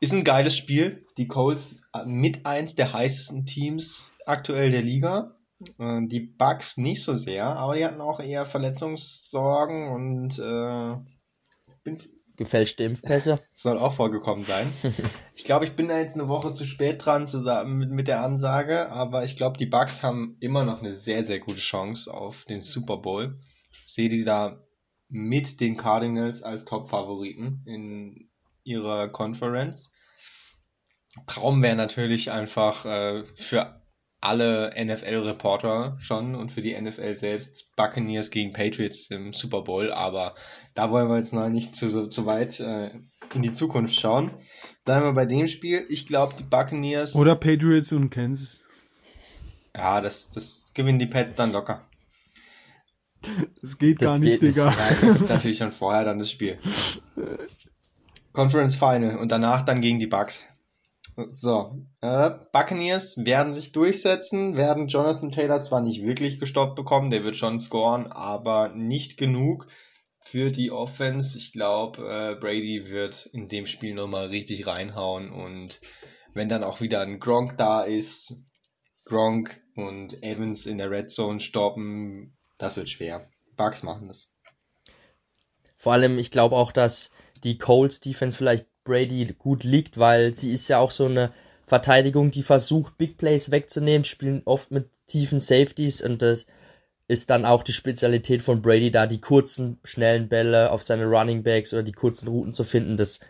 Ist ein geiles Spiel. Die Colts mit eins der heißesten Teams aktuell der Liga. Äh, die Bucks nicht so sehr, aber die hatten auch eher Verletzungssorgen und äh, bin gefälschte Impfpässe. Soll auch vorgekommen sein. ich glaube, ich bin da jetzt eine Woche zu spät dran zusammen mit, mit der Ansage, aber ich glaube, die Bucks haben immer noch eine sehr, sehr gute Chance auf den Super Bowl. Ich sehe die da mit den Cardinals als Top-Favoriten in ihrer Conference. Traum wäre natürlich einfach äh, für alle NFL-Reporter schon und für die NFL selbst Buccaneers gegen Patriots im Super Bowl, aber da wollen wir jetzt noch nicht zu, zu weit äh, in die Zukunft schauen. Bleiben wir bei dem Spiel. Ich glaube, die Buccaneers. Oder Patriots und Kansas. Ja, das, das gewinnen die Pets dann locker. Das geht das gar nicht, geht Digga. Nein, das ist natürlich schon vorher dann das Spiel. Conference Final und danach dann gegen die Bucks. So, äh, Buccaneers werden sich durchsetzen, werden Jonathan Taylor zwar nicht wirklich gestoppt bekommen, der wird schon scoren, aber nicht genug für die Offense. Ich glaube, äh, Brady wird in dem Spiel nochmal richtig reinhauen und wenn dann auch wieder ein Gronk da ist, Gronk und Evans in der Red Zone stoppen, das wird schwer. Bucks machen das. Vor allem, ich glaube auch, dass die Colts Defense vielleicht Brady gut liegt, weil sie ist ja auch so eine Verteidigung, die versucht, Big Plays wegzunehmen, spielen oft mit tiefen Safeties und das ist dann auch die Spezialität von Brady, da die kurzen, schnellen Bälle auf seine Running Backs oder die kurzen Routen zu finden. Das,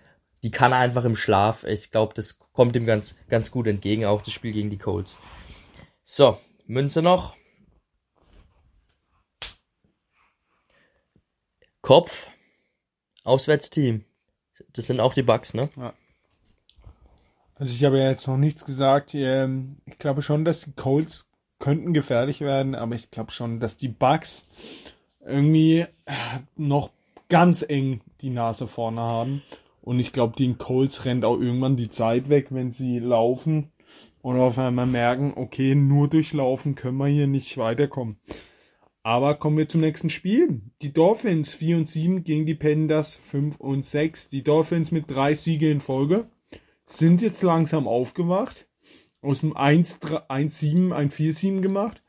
die kann er einfach im Schlaf. Ich glaube, das kommt ihm ganz, ganz gut entgegen, auch das Spiel gegen die Colts. So, Münze noch. Kopf. Auswärtsteam. Das sind auch die Bugs, ne? Ja. Also ich habe ja jetzt noch nichts gesagt. Ähm, ich glaube schon, dass die Colts könnten gefährlich werden, aber ich glaube schon, dass die Bugs irgendwie noch ganz eng die Nase vorne haben. Und ich glaube, den Colts rennt auch irgendwann die Zeit weg, wenn sie laufen und auf einmal merken, okay, nur durchlaufen können wir hier nicht weiterkommen. Aber kommen wir zum nächsten Spiel. Die Dolphins 4 und 7 gegen die Panthers 5 und 6. Die Dolphins mit drei Siege in Folge sind jetzt langsam aufgewacht. Aus dem 1-7, 1-4-7 gemacht.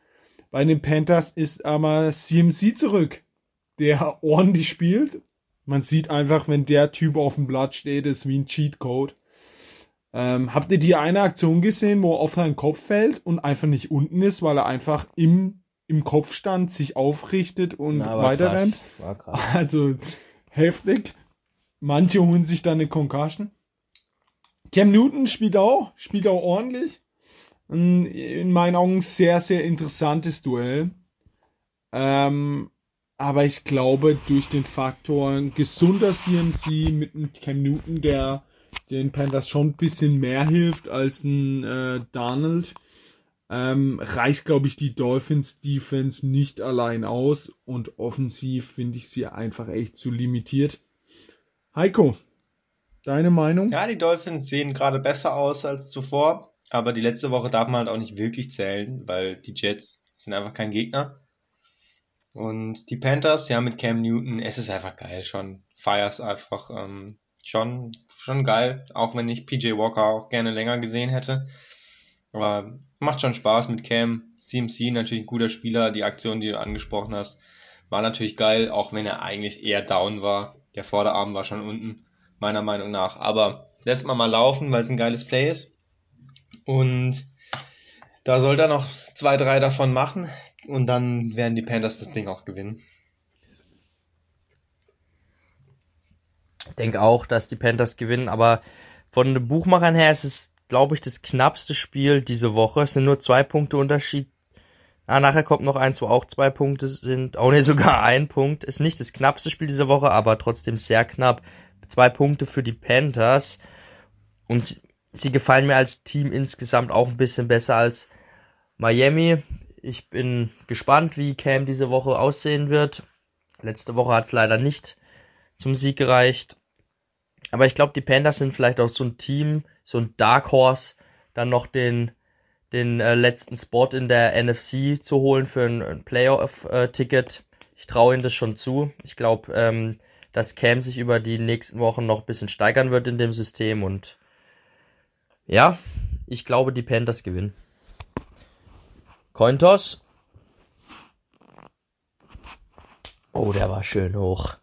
Bei den Panthers ist aber CMC zurück, der ordentlich spielt. Man sieht einfach, wenn der Typ auf dem Blatt steht, ist wie ein Cheatcode. Ähm, habt ihr die eine Aktion gesehen, wo er auf seinen Kopf fällt und einfach nicht unten ist, weil er einfach im im Kopfstand sich aufrichtet und Na, weiter rennt. Also heftig. Manche holen sich dann eine Concussion. Cam Newton spielt auch, spielt auch ordentlich. In meinen Augen sehr, sehr interessantes Duell. Ähm, aber ich glaube, durch den Faktor gesunder CMC mit einem Cam Newton, der den Panthers schon ein bisschen mehr hilft als ein äh, Donald, ähm, reicht, glaube ich, die Dolphins Defense nicht allein aus und offensiv finde ich sie einfach echt zu limitiert. Heiko, deine Meinung? Ja, die Dolphins sehen gerade besser aus als zuvor, aber die letzte Woche darf man halt auch nicht wirklich zählen, weil die Jets sind einfach kein Gegner. Und die Panthers, ja, mit Cam Newton, es ist einfach geil, schon. Fires einfach, ähm, schon, schon geil, auch wenn ich PJ Walker auch gerne länger gesehen hätte. Aber macht schon Spaß mit Cam. CMC natürlich ein guter Spieler. Die Aktion, die du angesprochen hast, war natürlich geil, auch wenn er eigentlich eher down war. Der Vorderarm war schon unten, meiner Meinung nach. Aber lässt man mal laufen, weil es ein geiles Play ist. Und da soll er noch zwei, drei davon machen. Und dann werden die Panthers das Ding auch gewinnen. Ich denke auch, dass die Panthers gewinnen, aber von den Buchmachern her ist es glaube ich, das knappste Spiel diese Woche. Es sind nur zwei Punkte Unterschied. Ah, nachher kommt noch eins, wo auch zwei Punkte sind. Oh ne, sogar ein Punkt. Ist nicht das knappste Spiel dieser Woche, aber trotzdem sehr knapp. Zwei Punkte für die Panthers. Und sie, sie gefallen mir als Team insgesamt auch ein bisschen besser als Miami. Ich bin gespannt, wie Cam diese Woche aussehen wird. Letzte Woche hat es leider nicht zum Sieg gereicht. Aber ich glaube, die Panthers sind vielleicht auch so ein Team, so ein Dark Horse, dann noch den, den äh, letzten Spot in der NFC zu holen für ein, ein Playoff-Ticket. ich traue ihnen das schon zu. Ich glaube, ähm, dass Cam sich über die nächsten Wochen noch ein bisschen steigern wird in dem System und ja, ich glaube, die Panthers gewinnen. Cointos. Oh, der war schön hoch.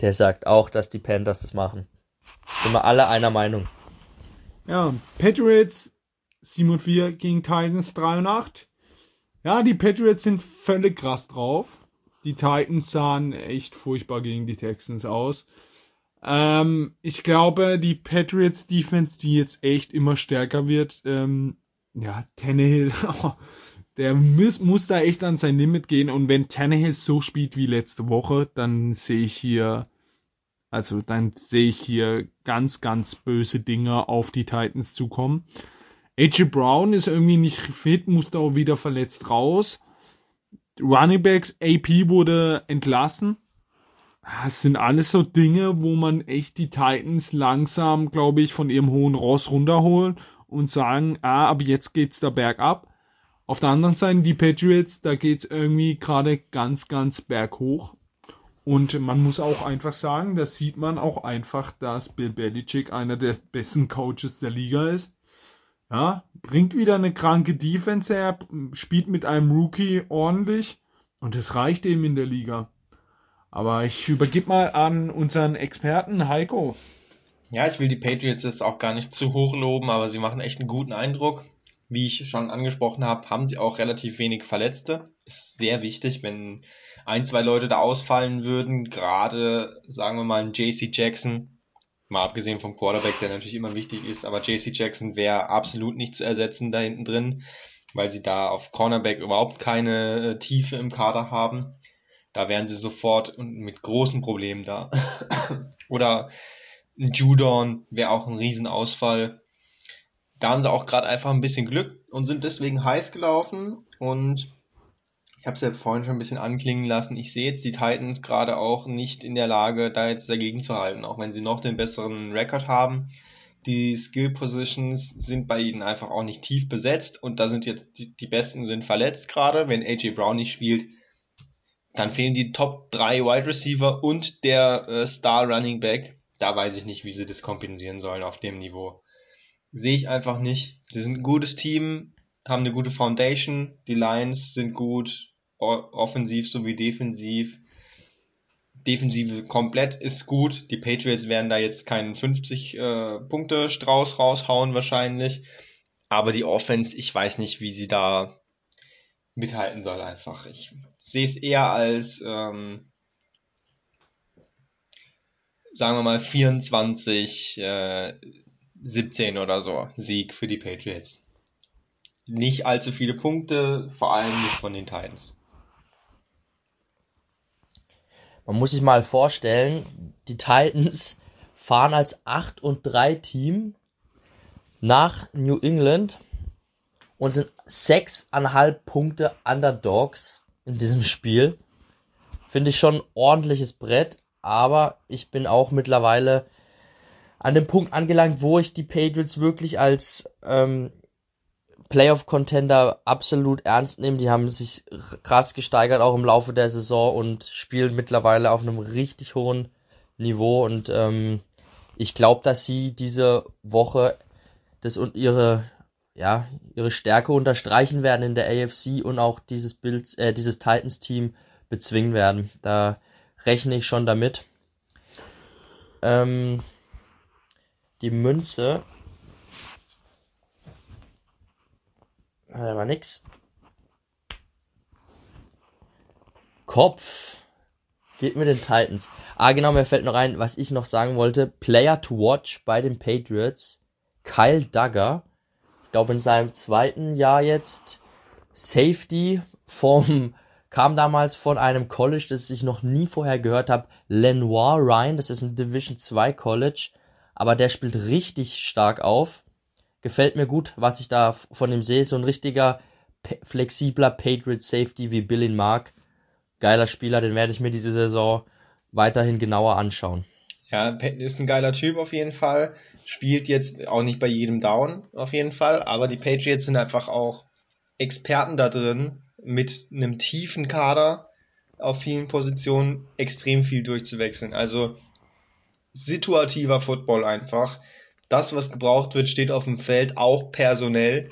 Der sagt auch, dass die Panthers das machen. Sind wir alle einer Meinung. Ja, Patriots 7 und 4 gegen Titans 3 und 8. Ja, die Patriots sind völlig krass drauf. Die Titans sahen echt furchtbar gegen die Texans aus. Ähm, ich glaube, die Patriots Defense, die jetzt echt immer stärker wird, ähm, ja, Tannehill, der muss, muss da echt an sein Limit gehen. Und wenn Tannehill so spielt wie letzte Woche, dann sehe ich hier, also dann sehe ich hier ganz, ganz böse Dinge auf die Titans zukommen. AJ Brown ist irgendwie nicht fit, musste auch wieder verletzt raus. Running Backs, AP wurde entlassen. Das sind alles so Dinge, wo man echt die Titans langsam, glaube ich, von ihrem hohen Ross runterholen und sagen, ah, aber jetzt geht's da bergab. Auf der anderen Seite die Patriots, da geht's irgendwie gerade ganz, ganz berghoch. Und man muss auch einfach sagen, da sieht man auch einfach, dass Bill Belichick einer der besten Coaches der Liga ist. Ja, bringt wieder eine kranke Defense her, spielt mit einem Rookie ordentlich und es reicht eben in der Liga. Aber ich übergebe mal an unseren Experten Heiko. Ja, ich will die Patriots jetzt auch gar nicht zu hoch loben, aber sie machen echt einen guten Eindruck. Wie ich schon angesprochen habe, haben sie auch relativ wenig Verletzte. Ist sehr wichtig, wenn ein, zwei Leute da ausfallen würden, gerade sagen wir mal ein JC Jackson, Mal abgesehen vom Quarterback, der natürlich immer wichtig ist, aber JC Jackson wäre absolut nicht zu ersetzen da hinten drin, weil sie da auf Cornerback überhaupt keine äh, Tiefe im Kader haben. Da wären sie sofort mit großen Problemen da. Oder ein Judon wäre auch ein Riesenausfall. Da haben sie auch gerade einfach ein bisschen Glück und sind deswegen heiß gelaufen und ich habe es ja vorhin schon ein bisschen anklingen lassen, ich sehe jetzt die Titans gerade auch nicht in der Lage, da jetzt dagegen zu halten, auch wenn sie noch den besseren Rekord haben. Die Skill Positions sind bei ihnen einfach auch nicht tief besetzt und da sind jetzt die, die Besten sind verletzt gerade. Wenn AJ Brown nicht spielt, dann fehlen die Top 3 Wide Receiver und der äh, Star Running Back. Da weiß ich nicht, wie sie das kompensieren sollen auf dem Niveau. Sehe ich einfach nicht. Sie sind ein gutes Team, haben eine gute Foundation, die Lions sind gut, offensiv sowie defensiv. Defensive komplett ist gut. Die Patriots werden da jetzt keinen 50 äh, Punkte Strauß raushauen wahrscheinlich. Aber die Offense, ich weiß nicht, wie sie da mithalten soll einfach. Ich sehe es eher als, ähm, sagen wir mal, 24, äh, 17 oder so Sieg für die Patriots. Nicht allzu viele Punkte, vor allem nicht von den Titans. Man muss sich mal vorstellen, die Titans fahren als 8 und 3 Team nach New England und sind 6,5 Punkte Underdogs in diesem Spiel. Finde ich schon ein ordentliches Brett, aber ich bin auch mittlerweile an dem Punkt angelangt, wo ich die Patriots wirklich als ähm, Playoff-Contender absolut ernst nehmen. Die haben sich krass gesteigert, auch im Laufe der Saison und spielen mittlerweile auf einem richtig hohen Niveau. Und ähm, ich glaube, dass sie diese Woche das und ihre ja ihre Stärke unterstreichen werden in der AFC und auch dieses Bild, äh, dieses Titans-Team bezwingen werden. Da rechne ich schon damit. Ähm, die Münze Da war nix. Kopf. Geht mit den Titans. Ah, genau, mir fällt noch ein, was ich noch sagen wollte. Player to watch bei den Patriots. Kyle Duggar. Ich glaube, in seinem zweiten Jahr jetzt Safety vom, kam damals von einem College, das ich noch nie vorher gehört habe. Lenoir Ryan. Das ist ein Division 2 College. Aber der spielt richtig stark auf gefällt mir gut, was ich da von ihm sehe. So ein richtiger flexibler Patriot Safety wie Bill ihn mag. Geiler Spieler, den werde ich mir diese Saison weiterhin genauer anschauen. Ja, ist ein geiler Typ auf jeden Fall. Spielt jetzt auch nicht bei jedem Down auf jeden Fall, aber die Patriots sind einfach auch Experten da drin, mit einem tiefen Kader auf vielen Positionen extrem viel durchzuwechseln. Also situativer Football einfach. Das, was gebraucht wird, steht auf dem Feld, auch personell.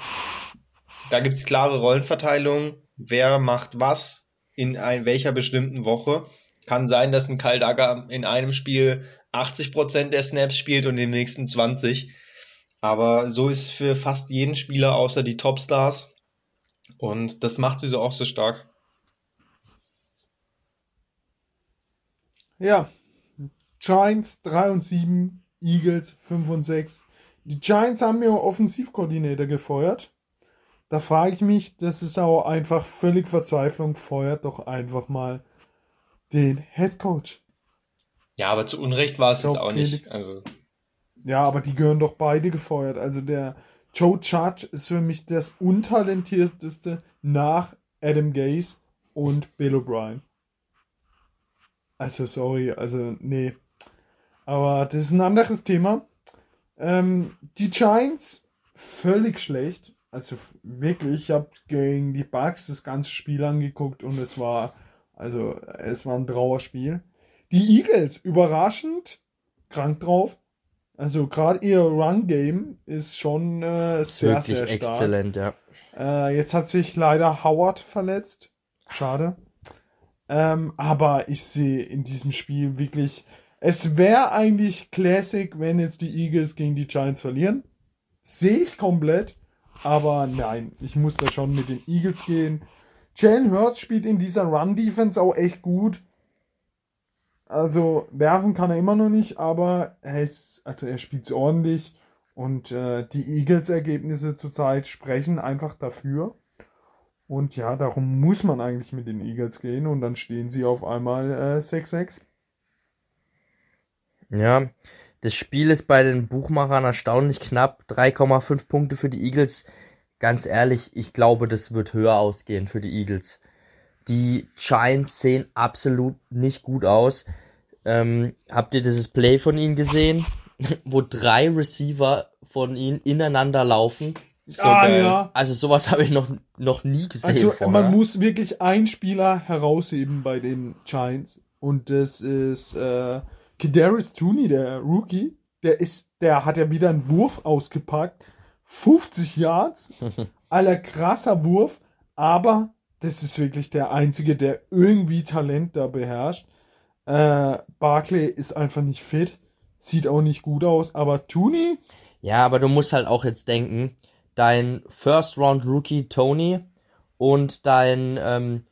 Da gibt's klare Rollenverteilungen. Wer macht was in ein, welcher bestimmten Woche. Kann sein, dass ein Kaldaga in einem Spiel 80% der Snaps spielt und im nächsten 20. Aber so ist für fast jeden Spieler außer die Topstars. Und das macht sie so auch so stark. Ja, Giants 3 und 7, Eagles 5 und 6. Die Giants haben ja Offensivkoordinator gefeuert. Da frage ich mich, das ist auch einfach völlig Verzweiflung, feuert doch einfach mal den Head Coach. Ja, aber zu Unrecht war es jetzt auch Felix. nicht. Also, Ja, aber die gehören doch beide gefeuert. Also der Joe Judge ist für mich das untalentierteste nach Adam Gase und Bill O'Brien. Also sorry, also nee. Aber das ist ein anderes Thema. Ähm, die Giants völlig schlecht. Also wirklich, ich habe gegen die Bucks das ganze Spiel angeguckt und es war also es war ein Trauerspiel. Die Eagles überraschend krank drauf. Also gerade ihr Run Game ist schon äh, sehr Wirklich sehr stark. exzellent, ja. Äh, jetzt hat sich leider Howard verletzt. Schade. Ähm, aber ich sehe in diesem Spiel wirklich, es wäre eigentlich Classic, wenn jetzt die Eagles gegen die Giants verlieren. Sehe ich komplett. Aber nein, ich muss da schon mit den Eagles gehen. Jalen Hurts spielt in dieser Run-Defense auch echt gut. Also werfen kann er immer noch nicht, aber er ist, also er spielt ordentlich und äh, die Eagles-Ergebnisse zurzeit sprechen einfach dafür. Und ja, darum muss man eigentlich mit den Eagles gehen und dann stehen sie auf einmal äh, 6-6. Ja, das Spiel ist bei den Buchmachern erstaunlich knapp. 3,5 Punkte für die Eagles. Ganz ehrlich, ich glaube, das wird höher ausgehen für die Eagles. Die Giants sehen absolut nicht gut aus. Ähm, habt ihr dieses Play von ihnen gesehen, wo drei Receiver von ihnen ineinander laufen? so ah geil. ja. Also sowas habe ich noch, noch nie gesehen Also vorher. man muss wirklich einen Spieler herausheben bei den Giants und das ist äh, Kadarius Tooney, der Rookie. Der ist, der hat ja wieder einen Wurf ausgepackt. 50 Yards, aller krasser Wurf, aber das ist wirklich der einzige, der irgendwie Talent da beherrscht. Äh, Barclay ist einfach nicht fit, sieht auch nicht gut aus, aber Tooney, Ja, aber du musst halt auch jetzt denken, dein First Round Rookie Tony und dein ähm,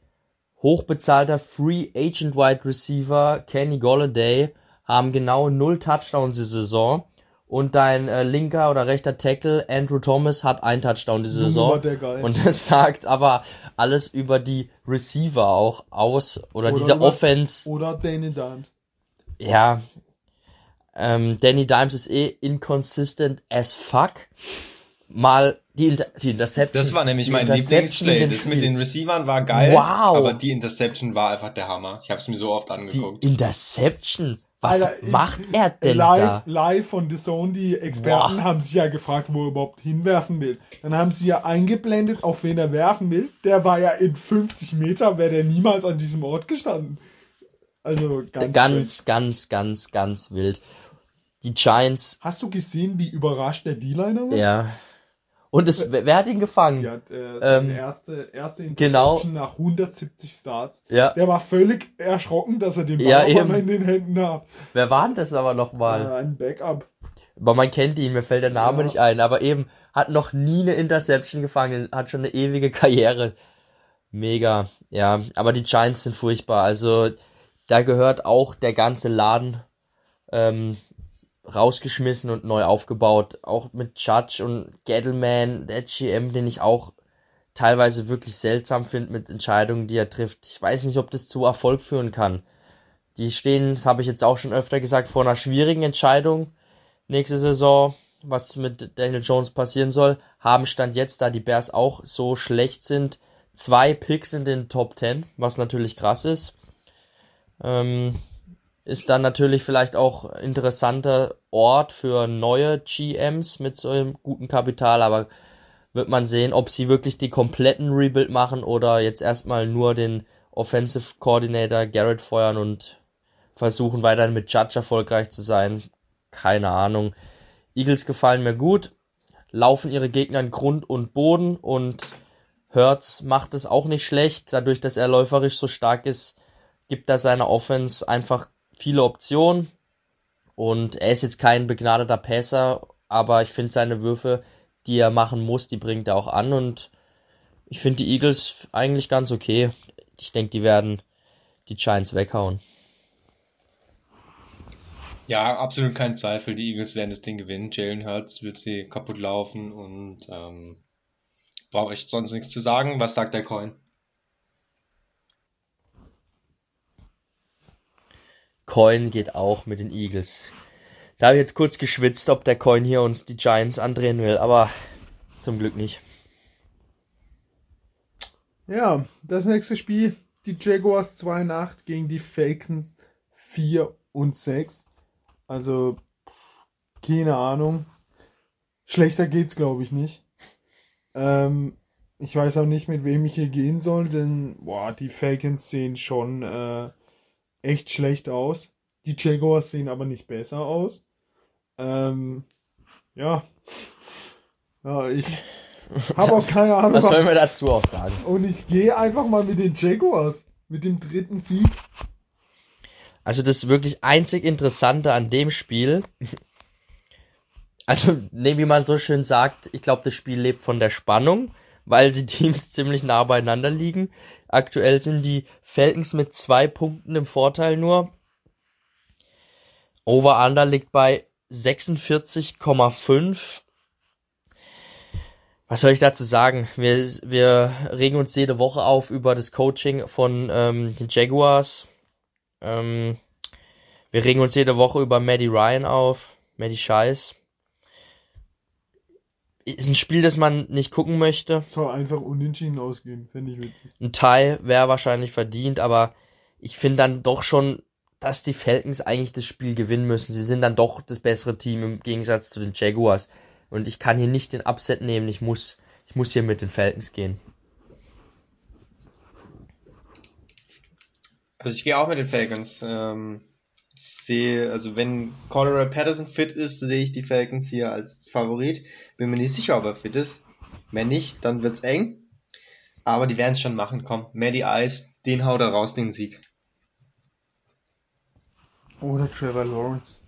hochbezahlter Free Agent Wide Receiver Kenny Golladay haben genau null Touchdowns die Saison und dein äh, linker oder rechter Tackle Andrew Thomas hat ein Touchdown die war Saison der geil. und das sagt aber alles über die Receiver auch aus oder, Oder diese über- Offense oder Danny Dimes. ja, ähm, Danny Dimes ist eh inconsistent as fuck. Mal die, Inter die Interception. Das war nämlich die mein Lieblingsplay. Das mit den Receivern war geil, Wow. aber die Interception war einfach der Hammer. Ich habe es mir so oft Die angeguckt. Interception. Was Alter, macht er denn live, da? live von The Zone, die Experten Boah. haben sich ja gefragt, wo er überhaupt hinwerfen will. Dann haben sie ja eingeblendet, auf wen er werfen will. Der war ja in 50 Meter, wäre der niemals an diesem Ort gestanden. Also ganz, Ganz, ganz, ganz, ganz wild. Die Giants, Hast du gesehen, wie überrascht der D-Liner war? ja. Und es, wer, wer hat ihn gefangen? Hat äh, seine Ähm, erste, erste genau. Interception nach 170 Starts. Ja. Der war völlig erschrocken, dass er den Ball Ja, in den Händen hat. Wer war denn das aber nochmal? Äh, ein Backup. Aber man kennt ihn, mir fällt der Name Ja. nicht ein, aber eben hat noch nie eine Interception gefangen, hat schon eine ewige Karriere. Mega, ja, aber die Giants sind furchtbar, also da gehört auch der ganze Laden ähm, rausgeschmissen und neu aufgebaut, auch mit Judge und Gettleman, der GM, den ich auch teilweise wirklich seltsam finde mit Entscheidungen, die er trifft. Ich weiß nicht, ob das zu Erfolg führen kann. Die stehen, das habe ich jetzt auch schon öfter gesagt, vor einer schwierigen Entscheidung nächste Saison. was mit Daniel Jones passieren soll, haben Stand jetzt, da die Bears auch so schlecht sind, zwei Picks in den Top 10, was natürlich krass ist. Ähm, ist dann natürlich vielleicht auch interessanter Ort für neue GMs mit so einem guten Kapital, aber wird man sehen, ob sie wirklich die kompletten Rebuild machen oder jetzt erstmal nur den Offensive Coordinator Garrett feuern und versuchen weiterhin mit Judge erfolgreich zu sein. Keine Ahnung. Eagles gefallen mir gut, laufen ihre Gegner in Grund und Boden und Hertz macht es auch nicht schlecht. Dadurch, dass er läuferisch so stark ist, gibt er seiner Offense einfach viele Optionen. Und er ist jetzt kein begnadeter Passer, aber ich finde seine Würfe, die er machen muss, die bringt er auch an. Und ich finde die Eagles eigentlich ganz okay. Ich denke, die werden die Giants weghauen. Ja, absolut kein Zweifel. Die Eagles werden das Ding gewinnen. Jalen Hurts wird sie kaputt laufen und ähm, brauche ich sonst nichts zu sagen. Was sagt der Coin? Coin geht auch mit den Eagles. Da habe ich jetzt kurz geschwitzt, ob der Coin hier uns die Giants andrehen will, aber zum Glück nicht. Ja, das nächste Spiel, die Jaguars 2 und 8 gegen die Falcons 4 und 6. Also, keine Ahnung. Schlechter geht's, glaube ich, nicht. Ähm, ich weiß auch nicht, mit wem ich hier gehen soll, denn boah, die Falcons sehen schon äh, echt schlecht aus. Die Jaguars sehen aber nicht besser aus. Ähm, ja. Ja, ich habe auch keine Ahnung. Was soll man dazu auch sagen? Und ich gehe einfach mal mit den Jaguars. Mit dem dritten Sieg. Also das wirklich einzig Interessante an dem Spiel, also ne, wie man so schön sagt, ich glaube, das Spiel lebt von der Spannung, weil die Teams ziemlich nah beieinander liegen. Aktuell sind die Falcons mit zwei Punkten im Vorteil nur. Over-Under liegt bei 46,5. Was soll ich dazu sagen? Wir, wir regen uns jede Woche auf über das Coaching von ähm, den Jaguars. Ähm, wir regen uns jede Woche über Maddie Ryan auf. Maddie Scheiß. Ist ein Spiel, das man nicht gucken möchte. Soll einfach unentschieden ausgehen, fände ich witzig. Ein Teil wäre wahrscheinlich verdient, aber ich finde dann doch schon, dass die Falcons eigentlich das Spiel gewinnen müssen. Sie sind dann doch das bessere Team im Gegensatz zu den Jaguars. Und ich kann hier nicht den Upset nehmen, ich muss, ich muss hier mit den Falcons gehen. Also ich gehe auch mit den Falcons. Ähm, sehe, also wenn Cordero Patterson fit ist, sehe ich die Falcons hier als Favorit. Bin mir nicht sicher, ob er fit ist. Wenn nicht, dann wird's eng. Aber die werden es schon machen. Komm, Maddie Ice, den haut er raus, den Sieg. Oder Trevor Lawrence.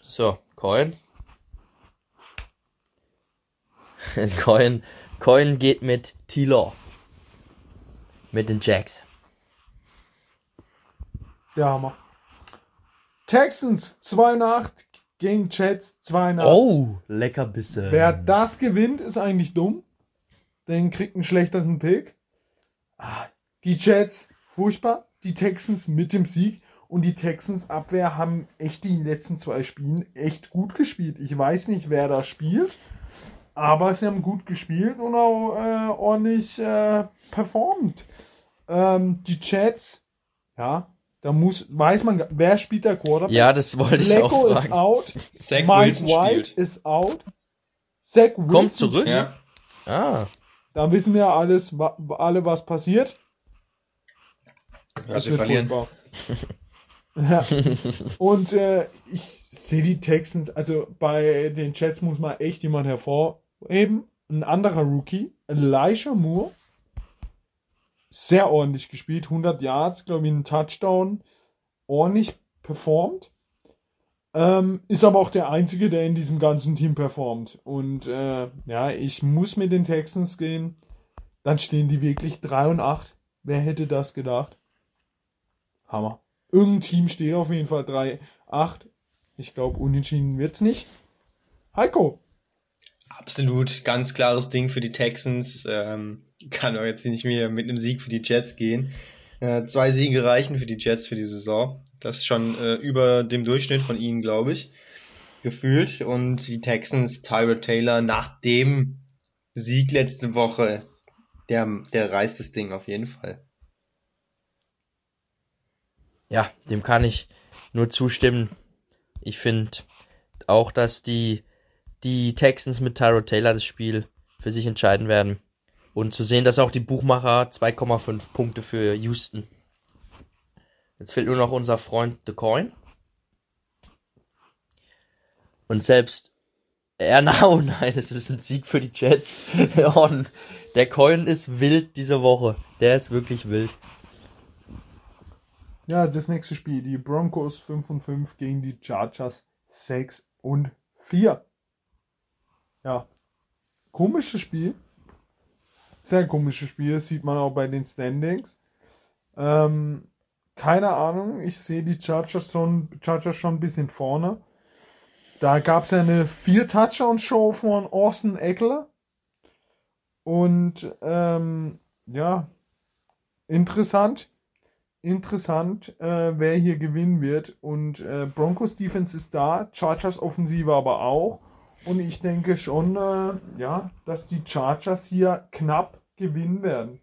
So, Coin. Coin, Coin geht mit T-Law. Mit den Jacks. Der Hammer. Texans 2 und 8 gegen Jets 2 und 8. Oh, Leckerbisse. Wer das gewinnt, ist eigentlich dumm. Den kriegt einen schlechteren Pick. Ah, Die Jets, furchtbar. Die Texans mit dem Sieg. Und die Texans Abwehr haben echt die letzten zwei Spielen echt gut gespielt. Ich weiß nicht, wer da spielt. Aber sie haben gut gespielt und auch äh, ordentlich äh, performt. Ähm, die Jets, ja, da muss, weiß man, wer spielt der Quarterback? Ja, das wollte ich auch Lecco ist fragen. out. Zach Mike Wilson White spielt. ist out. Zach Wilson Kommt zurück? Ja. Ah, Da wissen wir alles, wa- alle, was passiert. Ja, Das sie wird verlieren. ja. Und äh, ich sehe die Texans, also bei den Jets muss man echt jemand hervorheben. Ein anderer Rookie, Elisha Moore. Sehr ordentlich gespielt, 100 Yards, glaube ich, ein Touchdown. Ordentlich performt. Ähm, ist aber auch der einzige, der in diesem ganzen Team performt. Und äh, ja, ich muss mit den Texans gehen. Dann stehen die wirklich 3 und 8. Wer hätte das gedacht? Hammer. Irgendein Team steht auf jeden Fall 3, 8. Ich glaube, unentschieden wird's nicht. Heiko. Absolut, ganz klares Ding für die Texans. Ähm, kann auch jetzt nicht mehr mit einem Sieg für die Jets gehen. Äh, zwei Siege reichen für die Jets für die Saison. Das ist schon äh, über dem Durchschnitt von ihnen, glaube ich. gefühlt. Und die Texans, Tyrod Taylor, nach dem Sieg letzte Woche, der, der reißt das Ding auf jeden Fall. Ja, dem kann ich nur zustimmen. Ich finde auch, dass die, die Texans mit Tyrod Taylor das Spiel für sich entscheiden werden. Und zu sehen, dass auch die Buchmacher 2,5 Punkte für Houston. Jetzt fehlt nur noch unser Freund The Coin. Und selbst er, na, oh nein, es ist ein Sieg für die Jets. der Coin ist wild diese Woche. Der ist wirklich wild. Ja, das nächste Spiel. Die Broncos 5 und 5 gegen die Chargers 6 und 4. Ja, komisches Spiel. Sehr komisches Spiel, sieht man auch bei den Standings. Ähm, keine Ahnung, ich sehe die Chargers schon, Chargers schon ein bisschen vorne. Da gab es eine Vier-Touchdown-Show von Orson Eckler. Und ähm, ja, interessant. Interessant, äh, wer hier gewinnen wird. Und äh, Broncos Defense ist da, Chargers Offensive aber auch. Und ich denke schon, äh, ja, dass die Chargers hier knapp gewinnen werden.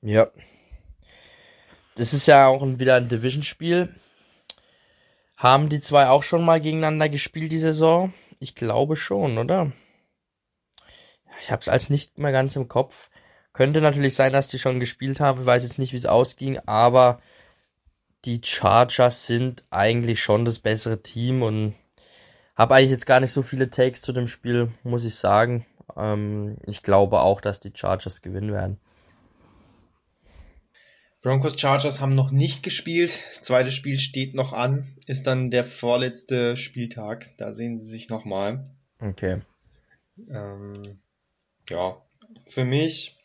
Ja. Das ist ja auch wieder ein Division-Spiel. Haben die zwei auch schon mal gegeneinander gespielt die Saison? Ich glaube schon, oder? Ich habe es als nicht mehr ganz im Kopf. Könnte natürlich sein, dass die schon gespielt haben. Ich weiß jetzt nicht, wie es ausging, aber die Chargers sind eigentlich schon das bessere Team und habe eigentlich jetzt gar nicht so viele Takes zu dem Spiel, muss ich sagen. Ähm, ich glaube auch, dass die Chargers gewinnen werden. Broncos Chargers haben noch nicht gespielt. Das zweite Spiel steht noch an. Ist dann der vorletzte Spieltag. Da sehen sie sich nochmal. Okay. Ähm, ja, für mich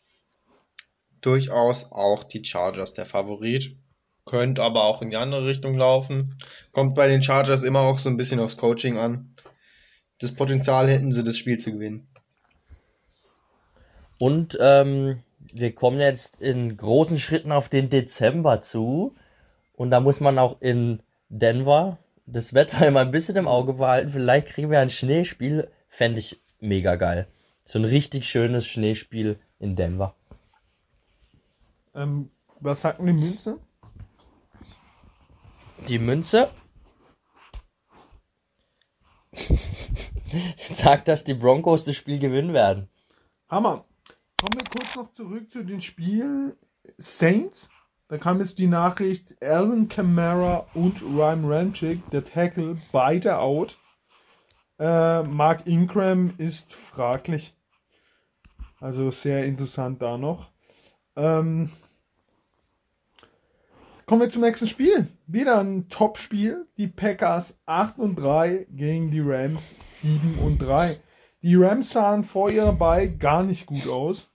durchaus auch die Chargers der Favorit könnte aber auch in die andere Richtung laufen. Kommt bei den Chargers immer auch so ein bisschen aufs Coaching an. Das Potenzial hätten sie, das Spiel zu gewinnen. Und ähm, wir kommen jetzt in großen Schritten auf den Dezember zu. Und da muss man auch in Denver das Wetter immer ein bisschen im Auge behalten. Vielleicht kriegen wir ein Schneespiel. Fände ich mega geil. So ein richtig schönes Schneespiel in Denver. Ähm, was sagt denn die Münze? Die Münze sagt, dass die Broncos das Spiel gewinnen werden. Hammer. Kommen wir kurz noch zurück zu den Spielen Saints. Da kam jetzt die Nachricht, Alvin Kamara und Ryan Ramchick, der Tackle, beide out. Äh, Mark Ingram ist fraglich. Also sehr interessant da noch. Ähm, Kommen wir zum nächsten Spiel. Wieder ein Top-Spiel. Die Packers 8 und 3 gegen die Rams 7 und 3. Die Rams sahen vor ihrer Bye gar nicht gut aus.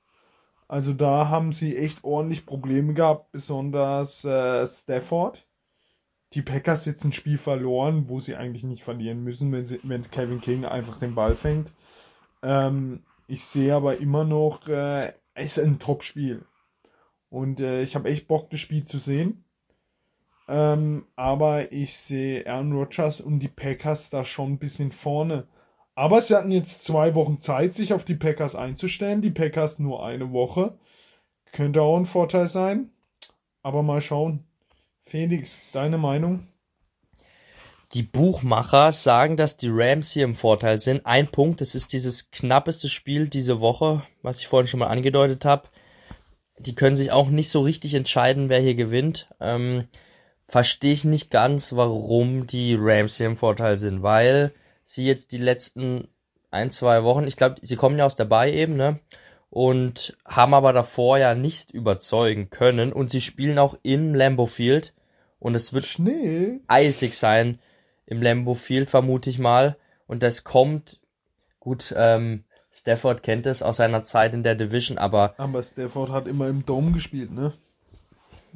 Also da haben sie echt ordentlich Probleme gehabt, besonders äh, Stafford. Die Packers jetzt ein Spiel verloren, wo sie eigentlich nicht verlieren müssen, wenn, sie, wenn Kevin King einfach den Ball fängt. Ähm, ich sehe aber immer noch, äh, es ist ein Top-Spiel. Und äh, ich habe echt Bock, das Spiel zu sehen. Ähm, aber ich sehe Aaron Rodgers und die Packers da schon ein bisschen vorne. Aber sie hatten jetzt zwei Wochen Zeit, sich auf die Packers einzustellen. Die Packers nur eine Woche. Könnte auch ein Vorteil sein. Aber mal schauen. Felix, deine Meinung? Die Buchmacher sagen, dass die Rams hier im Vorteil sind. Ein Punkt, das ist dieses knappeste Spiel diese Woche, was ich vorhin schon mal angedeutet habe. Die können sich auch nicht so richtig entscheiden, wer hier gewinnt. Ähm, verstehe ich nicht ganz, warum die Rams hier im Vorteil sind, weil sie jetzt die letzten ein, zwei Wochen, ich glaube, sie kommen ja aus der Bay eben, ne? Und haben aber davor ja nicht überzeugen können und sie spielen auch im Lambo Field und es wird Schnee. eisig sein im Lambo Field, vermute ich mal. Und das kommt, gut, ähm, Stafford kennt es aus seiner Zeit in der Division, aber. Aber Stafford hat immer im Dom gespielt, ne?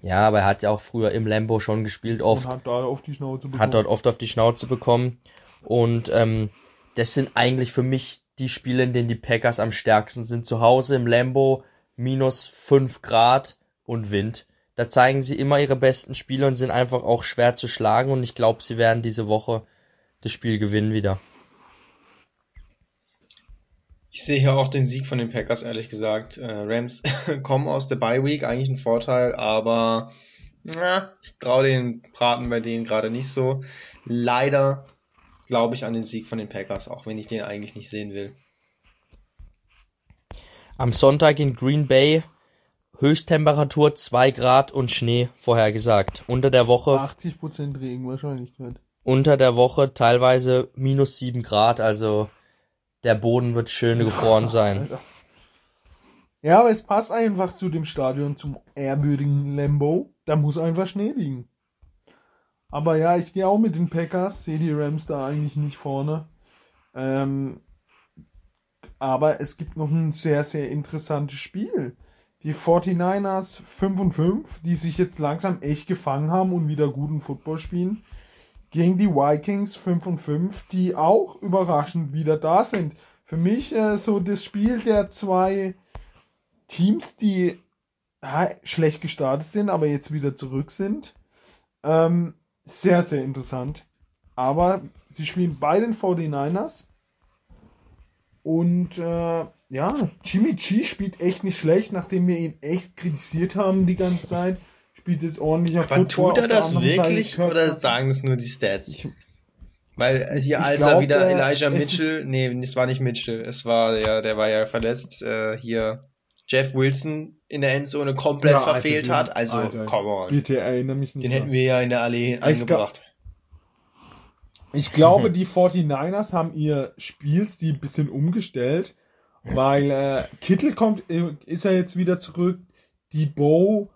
Ja, aber er hat ja auch früher im Lambo schon gespielt, oft. Und hat da auf die Schnauze bekommen. Hat dort oft auf die Schnauze bekommen. Und ähm, das sind eigentlich für mich die Spiele, in denen die Packers am stärksten sind. Zu Hause im Lambo minus 5 Grad und Wind. Da zeigen sie immer ihre besten Spiele und sind einfach auch schwer zu schlagen. Und ich glaube, sie werden diese Woche das Spiel gewinnen wieder. Ich sehe hier auch den Sieg von den Packers, ehrlich gesagt. Äh, Rams kommen aus der Bye Week, eigentlich ein Vorteil, aber na, ich traue den Braten bei denen gerade nicht so. Leider glaube ich an den Sieg von den Packers, auch wenn ich den eigentlich nicht sehen will. Am Sonntag in Green Bay Höchsttemperatur 2 Grad und Schnee vorhergesagt. Unter der Woche 80% Regenwahrscheinlichkeit. unter der Woche teilweise minus 7 Grad, also der Boden wird schön gefroren sein. Alter. Ja, aber es passt einfach zu dem Stadion, zum ehrwürdigen Lambo. Da muss einfach Schnee liegen. Aber ja, ich gehe auch mit den Packers, sehe die Rams da eigentlich nicht vorne. Ähm, aber es gibt noch ein sehr, sehr interessantes Spiel. Die 49ers 5 und 5, die sich jetzt langsam echt gefangen haben und wieder guten Football spielen, gegen die Vikings 5 und 5, die auch überraschend wieder da sind. Für mich äh, so das Spiel der zwei Teams, die ja, schlecht gestartet sind, aber jetzt wieder zurück sind. Ähm, sehr, sehr interessant. Aber sie spielen bei den 49ers. Und äh, ja, Jimmy G spielt echt nicht schlecht, nachdem wir ihn echt kritisiert haben die ganze Zeit. Spielt jetzt ordentlicher Aber Football. tut er das wirklich oder sagen es nur die Stats? Ich- Weil äh, hier, als glaub, er wieder Elijah Mitchell, nee, es war nicht Mitchell, es war der, der war ja verletzt, äh, hier Jeff Wilson in der Endzone komplett Ja, Alter, verfehlt den- hat. Also, Alter, come on. Bitte erinnere mich nicht. Den dran. hätten wir ja in der Allee Ich angebracht. Ich glaube, die 49ers haben ihr Spielstil ein bisschen umgestellt, weil äh, Kittel kommt, äh, ist er jetzt wieder zurück. Die Bow,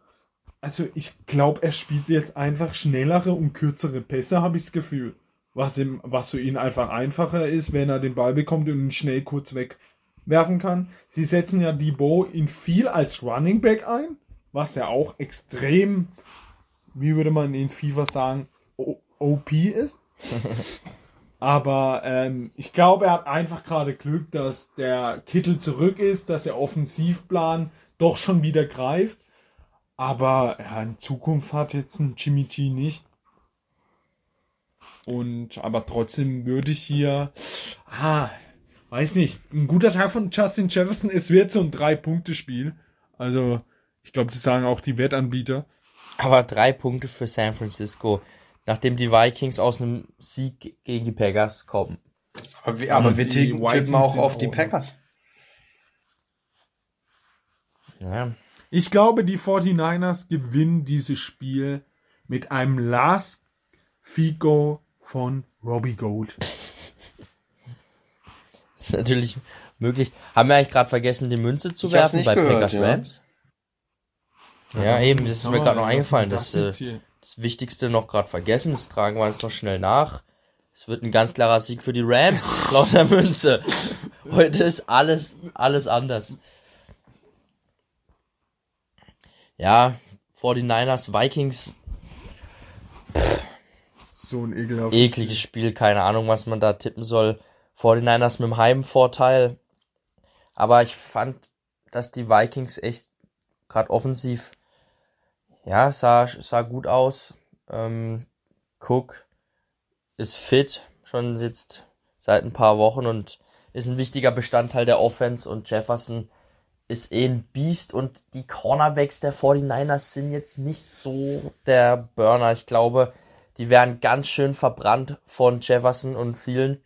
also ich glaube, er spielt jetzt einfach schnellere und kürzere Pässe, habe ich das Gefühl. Was, ihm, was für ihn einfach einfacher ist, wenn er den Ball bekommt und ihn schnell kurz wegwerfen kann. Sie setzen ja die Bow in viel als Running Back ein, was ja auch extrem, wie würde man in FIFA sagen, OP ist. Aber ähm, ich glaube, er hat einfach gerade Glück, dass der Kittel zurück ist, dass der Offensivplan doch schon wieder greift. Aber ja, in Zukunft hat jetzt ein Jimmy G nicht. Und aber trotzdem würde ich hier, ah, weiß nicht, ein guter Tag von Justin Jefferson. Es wird so ein Drei-Punkte-Spiel. Also ich glaube, das sagen auch die Wettanbieter. Aber drei Punkte für San Francisco, nachdem die Vikings aus einem Sieg gegen die Packers kommen. Aber wir, aber wir tippen tippen auch auf die Packers. Ja, Ich glaube, die 49ers gewinnen dieses Spiel mit einem Last Figo von Robbie Gold. ist natürlich möglich. Haben wir eigentlich gerade vergessen, die Münze zu Ich werfen bei gehört, Packers ja. Rams? Ja, eben, das ist mir gerade noch eingefallen. Das, Das, äh, das Wichtigste noch gerade vergessen, das tragen wir jetzt noch schnell nach. Es wird ein ganz klarer Sieg für die Rams, laut der Münze. Heute ist alles, alles anders. Ja, 49ers, Vikings, so ein ekelhaftes ekliges Spiel, keine Ahnung, was man da tippen soll. 49ers mit dem Heimvorteil. Aber ich fand, dass die Vikings echt gerade offensiv, ja, sah, sah gut aus. Ähm, Cook ist fit, schon jetzt seit ein paar Wochen und ist ein wichtiger Bestandteil der Offense und Jefferson ist eh ein Biest und die Cornerbacks der 49ers sind jetzt nicht so der Burner. Ich glaube, die werden ganz schön verbrannt von Jefferson und vielen.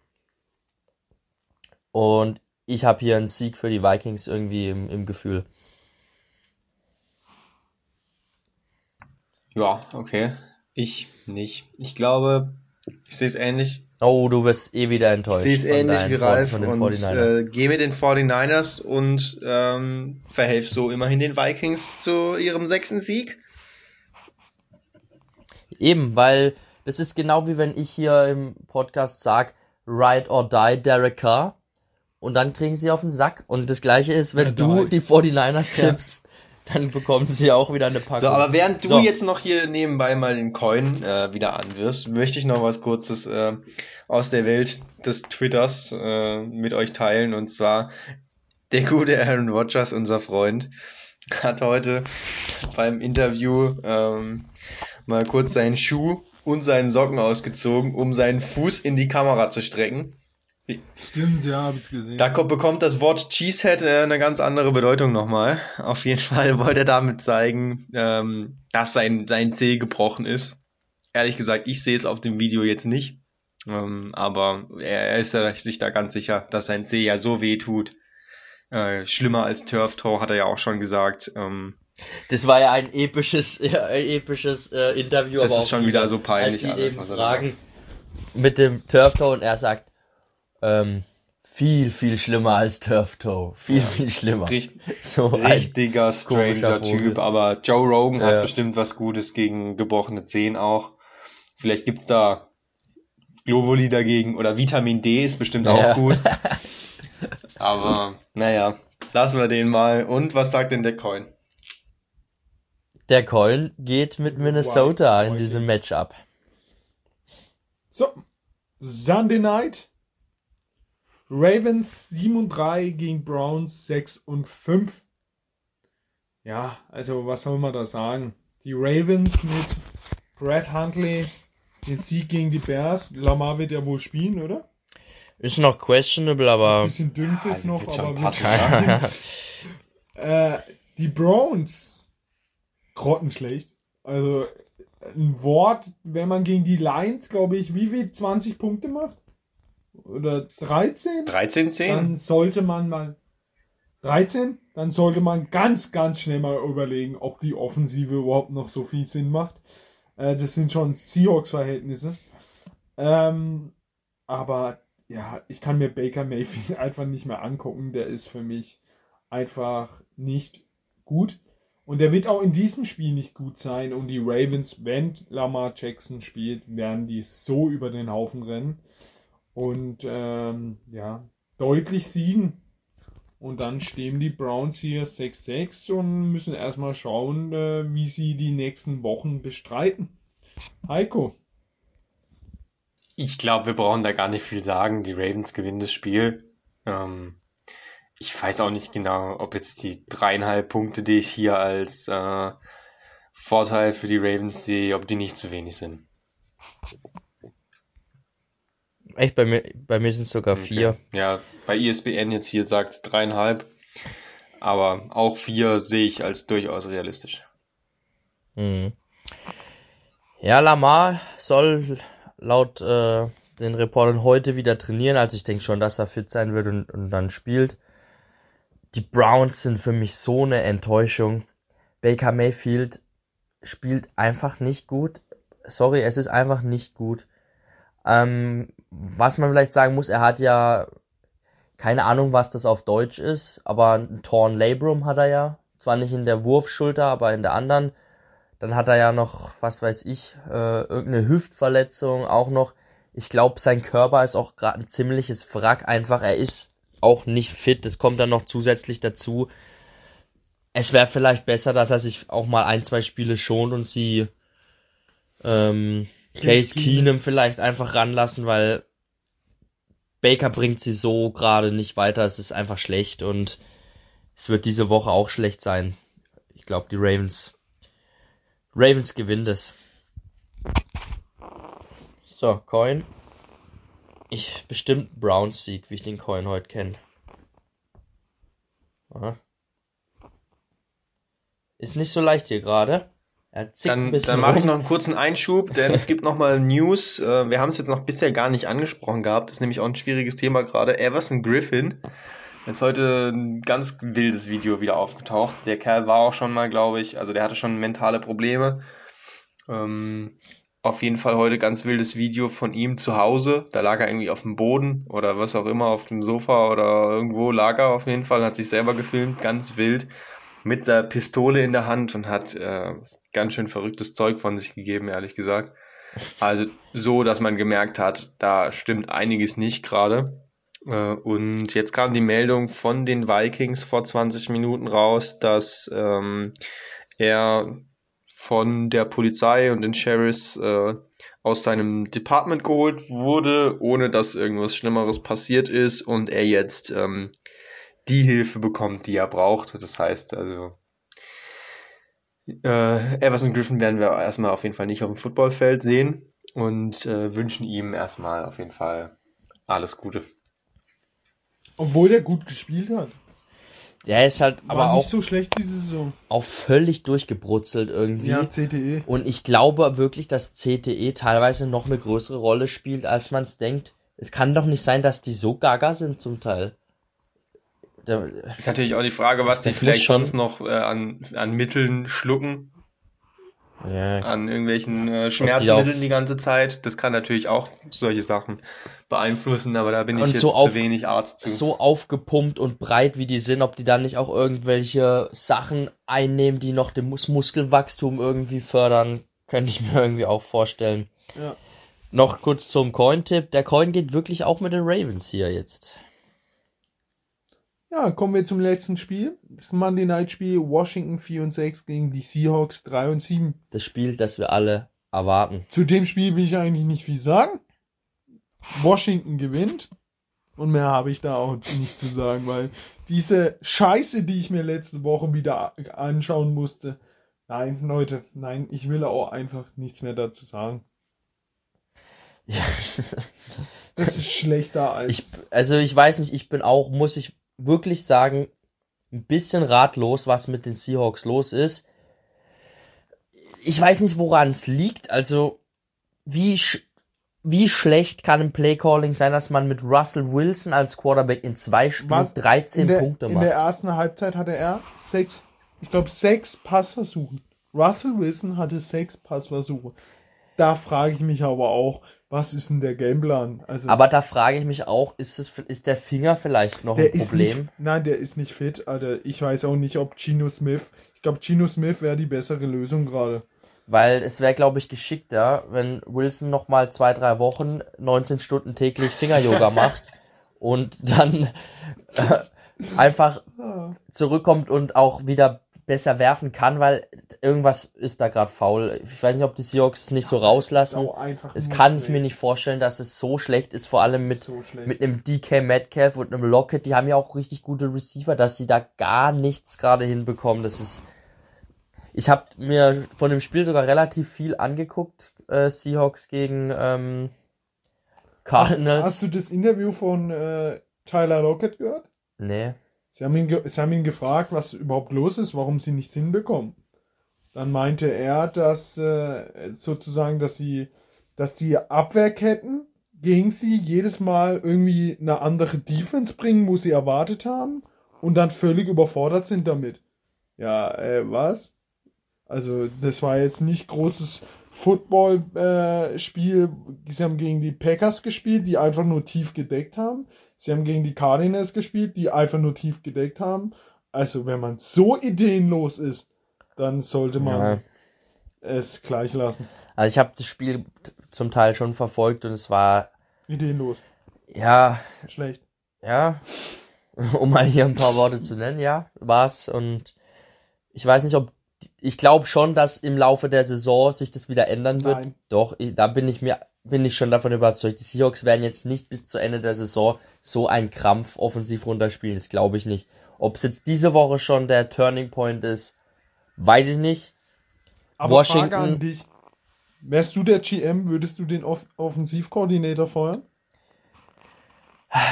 Und ich habe hier einen Sieg für die Vikings irgendwie im, im Gefühl. Ja, okay. Ich nicht. Ich glaube, ich sehe es ähnlich. Oh, du wirst eh wieder Ich enttäuscht. sehe es ähnlich wie Ralf von den und 49ers. äh, gebe den 49ers und ähm, verhelf so immerhin den Vikings zu ihrem sechsten Sieg. Eben, weil das ist genau wie wenn ich hier im Podcast sag, ride or die Derek Carr und dann kriegen sie auf den Sack. Und das gleiche ist, wenn Ja, du die. die 49ers Ja. Dann bekommen sie auch wieder eine Packung. So, aber während du So. jetzt noch hier nebenbei mal den Coin äh, wieder anwirfst, möchte ich noch was Kurzes äh, aus der Welt des Twitters äh, mit euch teilen. Und zwar der gute Aaron Rodgers, unser Freund, hat heute beim Interview ähm, mal kurz seinen Schuh und seinen Socken ausgezogen, um seinen Fuß in die Kamera zu strecken. Stimmt, ja, hab ich gesehen. Da kommt, bekommt das Wort Cheesehead äh, eine ganz andere Bedeutung nochmal. Auf jeden Fall wollte er damit zeigen, ähm, dass sein, sein Zeh gebrochen ist. Ehrlich gesagt, ich sehe es auf dem Video jetzt nicht. Ähm, aber er, er ist ja sich da ganz sicher, dass sein Zeh ja so weh tut. Äh, schlimmer als Turf Toe, hat er ja auch schon gesagt. Ähm, Das war ja ein episches, ein episches äh, Interview. Das aber ist auch schon wieder so peinlich alles, eben was er fragen mit dem Turf Toe und er sagt, ähm, viel, viel schlimmer als Turf Toe. Viel, viel schlimmer. Richt, so richtiger stranger. Typ, aber Joe Rogan hat Ja. bestimmt was Gutes gegen gebrochene Zehen auch. Vielleicht gibt's da Globuli dagegen oder Vitamin D ist bestimmt auch Ja. gut. Aber naja, lassen wir den mal. Und was sagt denn der Coin? Der Coin geht mit Minnesota in White- diesem Matchup. So, Sunday Night. Ravens 7 und 3 gegen Browns 6 und 5. Ja, also was soll man da sagen? Die Ravens mit Brad Huntley, den Sieg gegen die Bears. Lamar wird ja wohl spielen, oder? Ist noch questionable, aber Bisschen dünn Ja, ist also noch, aber wird äh, die Browns grottenschlecht. Also ein Wort, wenn man gegen die Lions, glaube ich, wie viel 20 Punkte macht? Oder 13? 13-10? Dann sollte man mal 13, dann sollte man ganz, ganz schnell mal überlegen, ob die Offensive überhaupt noch so viel Sinn macht. Äh, das sind schon Seahawks-Verhältnisse. Ähm, aber ja, ich kann mir Baker Mayfield einfach nicht mehr angucken. Der ist für mich einfach nicht gut. Und der wird auch in diesem Spiel nicht gut sein. Und die Ravens, wenn Lamar Jackson spielt, werden die so über den Haufen rennen. Und ähm, ja, deutlich siegen. Und dann stehen die Browns hier 6-6 und müssen erstmal schauen, äh, wie sie die nächsten Wochen bestreiten. Heiko, Ich glaube, wir brauchen da gar nicht viel sagen. Die Ravens gewinnen das Spiel. Ähm, ich weiß auch nicht genau, ob jetzt die dreieinhalb Punkte, die ich hier als äh, Vorteil für die Ravens sehe, ob die nicht zu wenig sind. Echt bei mir, bei mir sind es sogar vier. Okay. Ja, bei ESPN jetzt hier sagt dreieinhalb, aber auch vier sehe ich als durchaus realistisch. Mhm. Ja, Lamar soll laut äh, den Reportern heute wieder trainieren, also ich denke schon, dass er fit sein wird und, und dann spielt. Die Browns sind für mich so eine Enttäuschung. Baker Mayfield spielt einfach nicht gut. Sorry, es ist einfach nicht gut. Ähm, was man vielleicht sagen muss, er hat ja keine Ahnung, was das auf Deutsch ist, aber ein Torn Labrum hat er ja. Zwar nicht in der Wurfschulter, aber in der anderen. Dann hat er ja noch, was weiß ich, äh, irgendeine Hüftverletzung auch noch. Ich glaube, sein Körper ist auch gerade ein ziemliches Wrack. Einfach, er ist auch nicht fit. Das kommt dann noch zusätzlich dazu. Es wäre vielleicht besser, dass er sich auch mal ein, zwei Spiele schont und sie ähm, Case Keenum vielleicht einfach ranlassen, weil Baker bringt sie so gerade nicht weiter. Es ist einfach schlecht und es wird diese Woche auch schlecht sein. Ich glaube, die Ravens Ravens gewinnt es. So, Coin. Ich bestimmt Browns Sieg, wie ich den Coin heute kenne. Ist nicht so leicht hier gerade. Dann, dann mache ich noch einen kurzen Einschub, denn es gibt nochmal News. Äh, Wir haben es jetzt noch bisher gar nicht angesprochen gehabt. Das ist nämlich auch ein schwieriges Thema gerade. Everson Griffin ist heute ein ganz wildes Video wieder aufgetaucht. Der Kerl war auch schon mal, glaube ich, also der hatte schon mentale Probleme. Ähm, auf jeden Fall heute ganz wildes Video von ihm zu Hause. Da lag er irgendwie auf dem Boden oder was auch immer, auf dem Sofa oder irgendwo lag er auf jeden Fall, hat sich selber gefilmt, ganz wild, mit der Pistole in der Hand und hat äh, ganz schön verrücktes Zeug von sich gegeben, ehrlich gesagt. Also so, dass man gemerkt hat, da stimmt einiges nicht gerade. Äh, Und jetzt kam die Meldung von den Vikings vor 20 Minuten raus, dass ähm, er von der Polizei und den Sheriffs äh, aus seinem Department geholt wurde, ohne dass irgendwas Schlimmeres passiert ist und er jetzt ähm, die Hilfe bekommt, die er braucht. Das heißt also, äh, Everson Griffin werden wir erstmal auf jeden Fall nicht auf dem Footballfeld sehen. und äh, wünschen ihm erstmal auf jeden Fall alles Gute. Obwohl der gut gespielt hat. Der ist halt War aber nicht auch, so schlecht diese Saison. auch völlig durchgebrutzelt irgendwie. Ja, CTE. Und ich glaube wirklich, dass CTE teilweise noch eine größere Rolle spielt, als man es denkt. Es kann doch nicht sein, dass die so gaga sind zum Teil. Da, Ist natürlich auch die Frage, was die Das vielleicht schon- sonst noch äh, an, an Mitteln schlucken, ja, an irgendwelchen äh, die Schmerzmitteln auf- die ganze Zeit. Das kann natürlich auch solche Sachen beeinflussen, aber da bin ich jetzt so auf- zu wenig Arzt zu. so aufgepumpt und breit wie die sind, ob die dann nicht auch irgendwelche Sachen einnehmen, die noch dem Mus Muskelwachstum irgendwie fördern, könnte ich mir irgendwie auch vorstellen. Ja. Noch kurz zum Coin-Tipp. Der Coin geht wirklich auch mit den Ravens hier jetzt. Ja, kommen wir zum letzten Spiel. Das Monday Night Spiel. Washington 4 und 6 gegen die Seahawks 3 und 7. Das Spiel, das wir alle erwarten. Zu dem Spiel will ich eigentlich nicht viel sagen. Washington gewinnt. Und mehr habe ich da auch nicht zu sagen, weil diese Scheiße, die ich mir letzte Woche wieder anschauen musste. Nein, Leute, nein, ich will auch einfach nichts mehr dazu sagen. Ja. Das ist schlechter als. Ich, also ich weiß nicht, ich bin auch, muss ich wirklich sagen, ein bisschen ratlos, was mit den Seahawks los ist. Ich weiß nicht, woran es liegt. Also, wie, sch wie schlecht kann ein Playcalling sein, dass man mit Russell Wilson als Quarterback in zwei Spielen Was? 13 in der, Punkte in macht? der ersten Halbzeit hatte er sechs, ich glaube, sechs Passversuche. Russell Wilson hatte sechs Passversuche. Da frage ich mich aber auch, was ist denn der Gameplan? Also, Aber da frage ich mich auch, ist, es, ist der Finger vielleicht noch der ein ist Problem? nicht, nein, der ist nicht fit, Alter. Ich weiß auch nicht, ob Gino Smith, ich glaube, Gino Smith wäre die bessere Lösung gerade. Weil es wäre, glaube ich, geschickter, wenn Wilson noch mal zwei, drei Wochen 19 Stunden täglich Finger-Yoga macht und dann äh, einfach Ah. zurückkommt und auch wieder besser werfen kann, weil irgendwas ist da gerade faul. Ich weiß nicht, ob die Seahawks es nicht so rauslassen. Nur kann ich schlecht. mir nicht vorstellen, dass es so schlecht ist, vor allem mit, so mit einem DK Metcalf und einem Lockett. Die haben ja auch richtig gute Receiver, dass sie da gar nichts gerade hinbekommen. Das ist. Ich habe mir von dem Spiel sogar relativ viel angeguckt. Äh, Seahawks gegen ähm, Cardinals. Hast du das Interview von äh, Tyler Lockett gehört? nee. Sie haben, ihn sie haben ihn gefragt, was überhaupt los ist, warum sie nichts hinbekommen. Dann meinte er, dass äh, sozusagen, dass sie, dass die Abwehrketten gegen sie jedes Mal irgendwie eine andere Defense bringen, wo sie erwartet haben und dann völlig überfordert sind damit. Ja, äh, was? Also das war jetzt nicht großes Football-Spiel. sie haben gegen die Packers gespielt, die einfach nur tief gedeckt haben. Sie haben gegen die Cardinals gespielt, die einfach nur tief gedeckt haben. Also wenn man so ideenlos ist, dann sollte man Ja. es gleich lassen. Also ich habe das Spiel zum Teil schon verfolgt und es war Ideenlos. ja Schlecht. Ja, um mal hier ein paar Worte zu nennen, ja, war's. Und ich weiß nicht, ob ich glaube schon, dass im Laufe der Saison sich das wieder ändern wird. Nein. Doch, ich, da bin ich mir bin ich schon davon überzeugt. Die Seahawks werden jetzt nicht bis zu Ende der Saison so einen Krampf offensiv runterspielen. Das glaube ich nicht. Ob es jetzt diese Woche schon der Turning Point ist, weiß ich nicht. Aber Washington- Frage an dich. Wärst du der GM, würdest du den Off Offensivkoordinator feuern?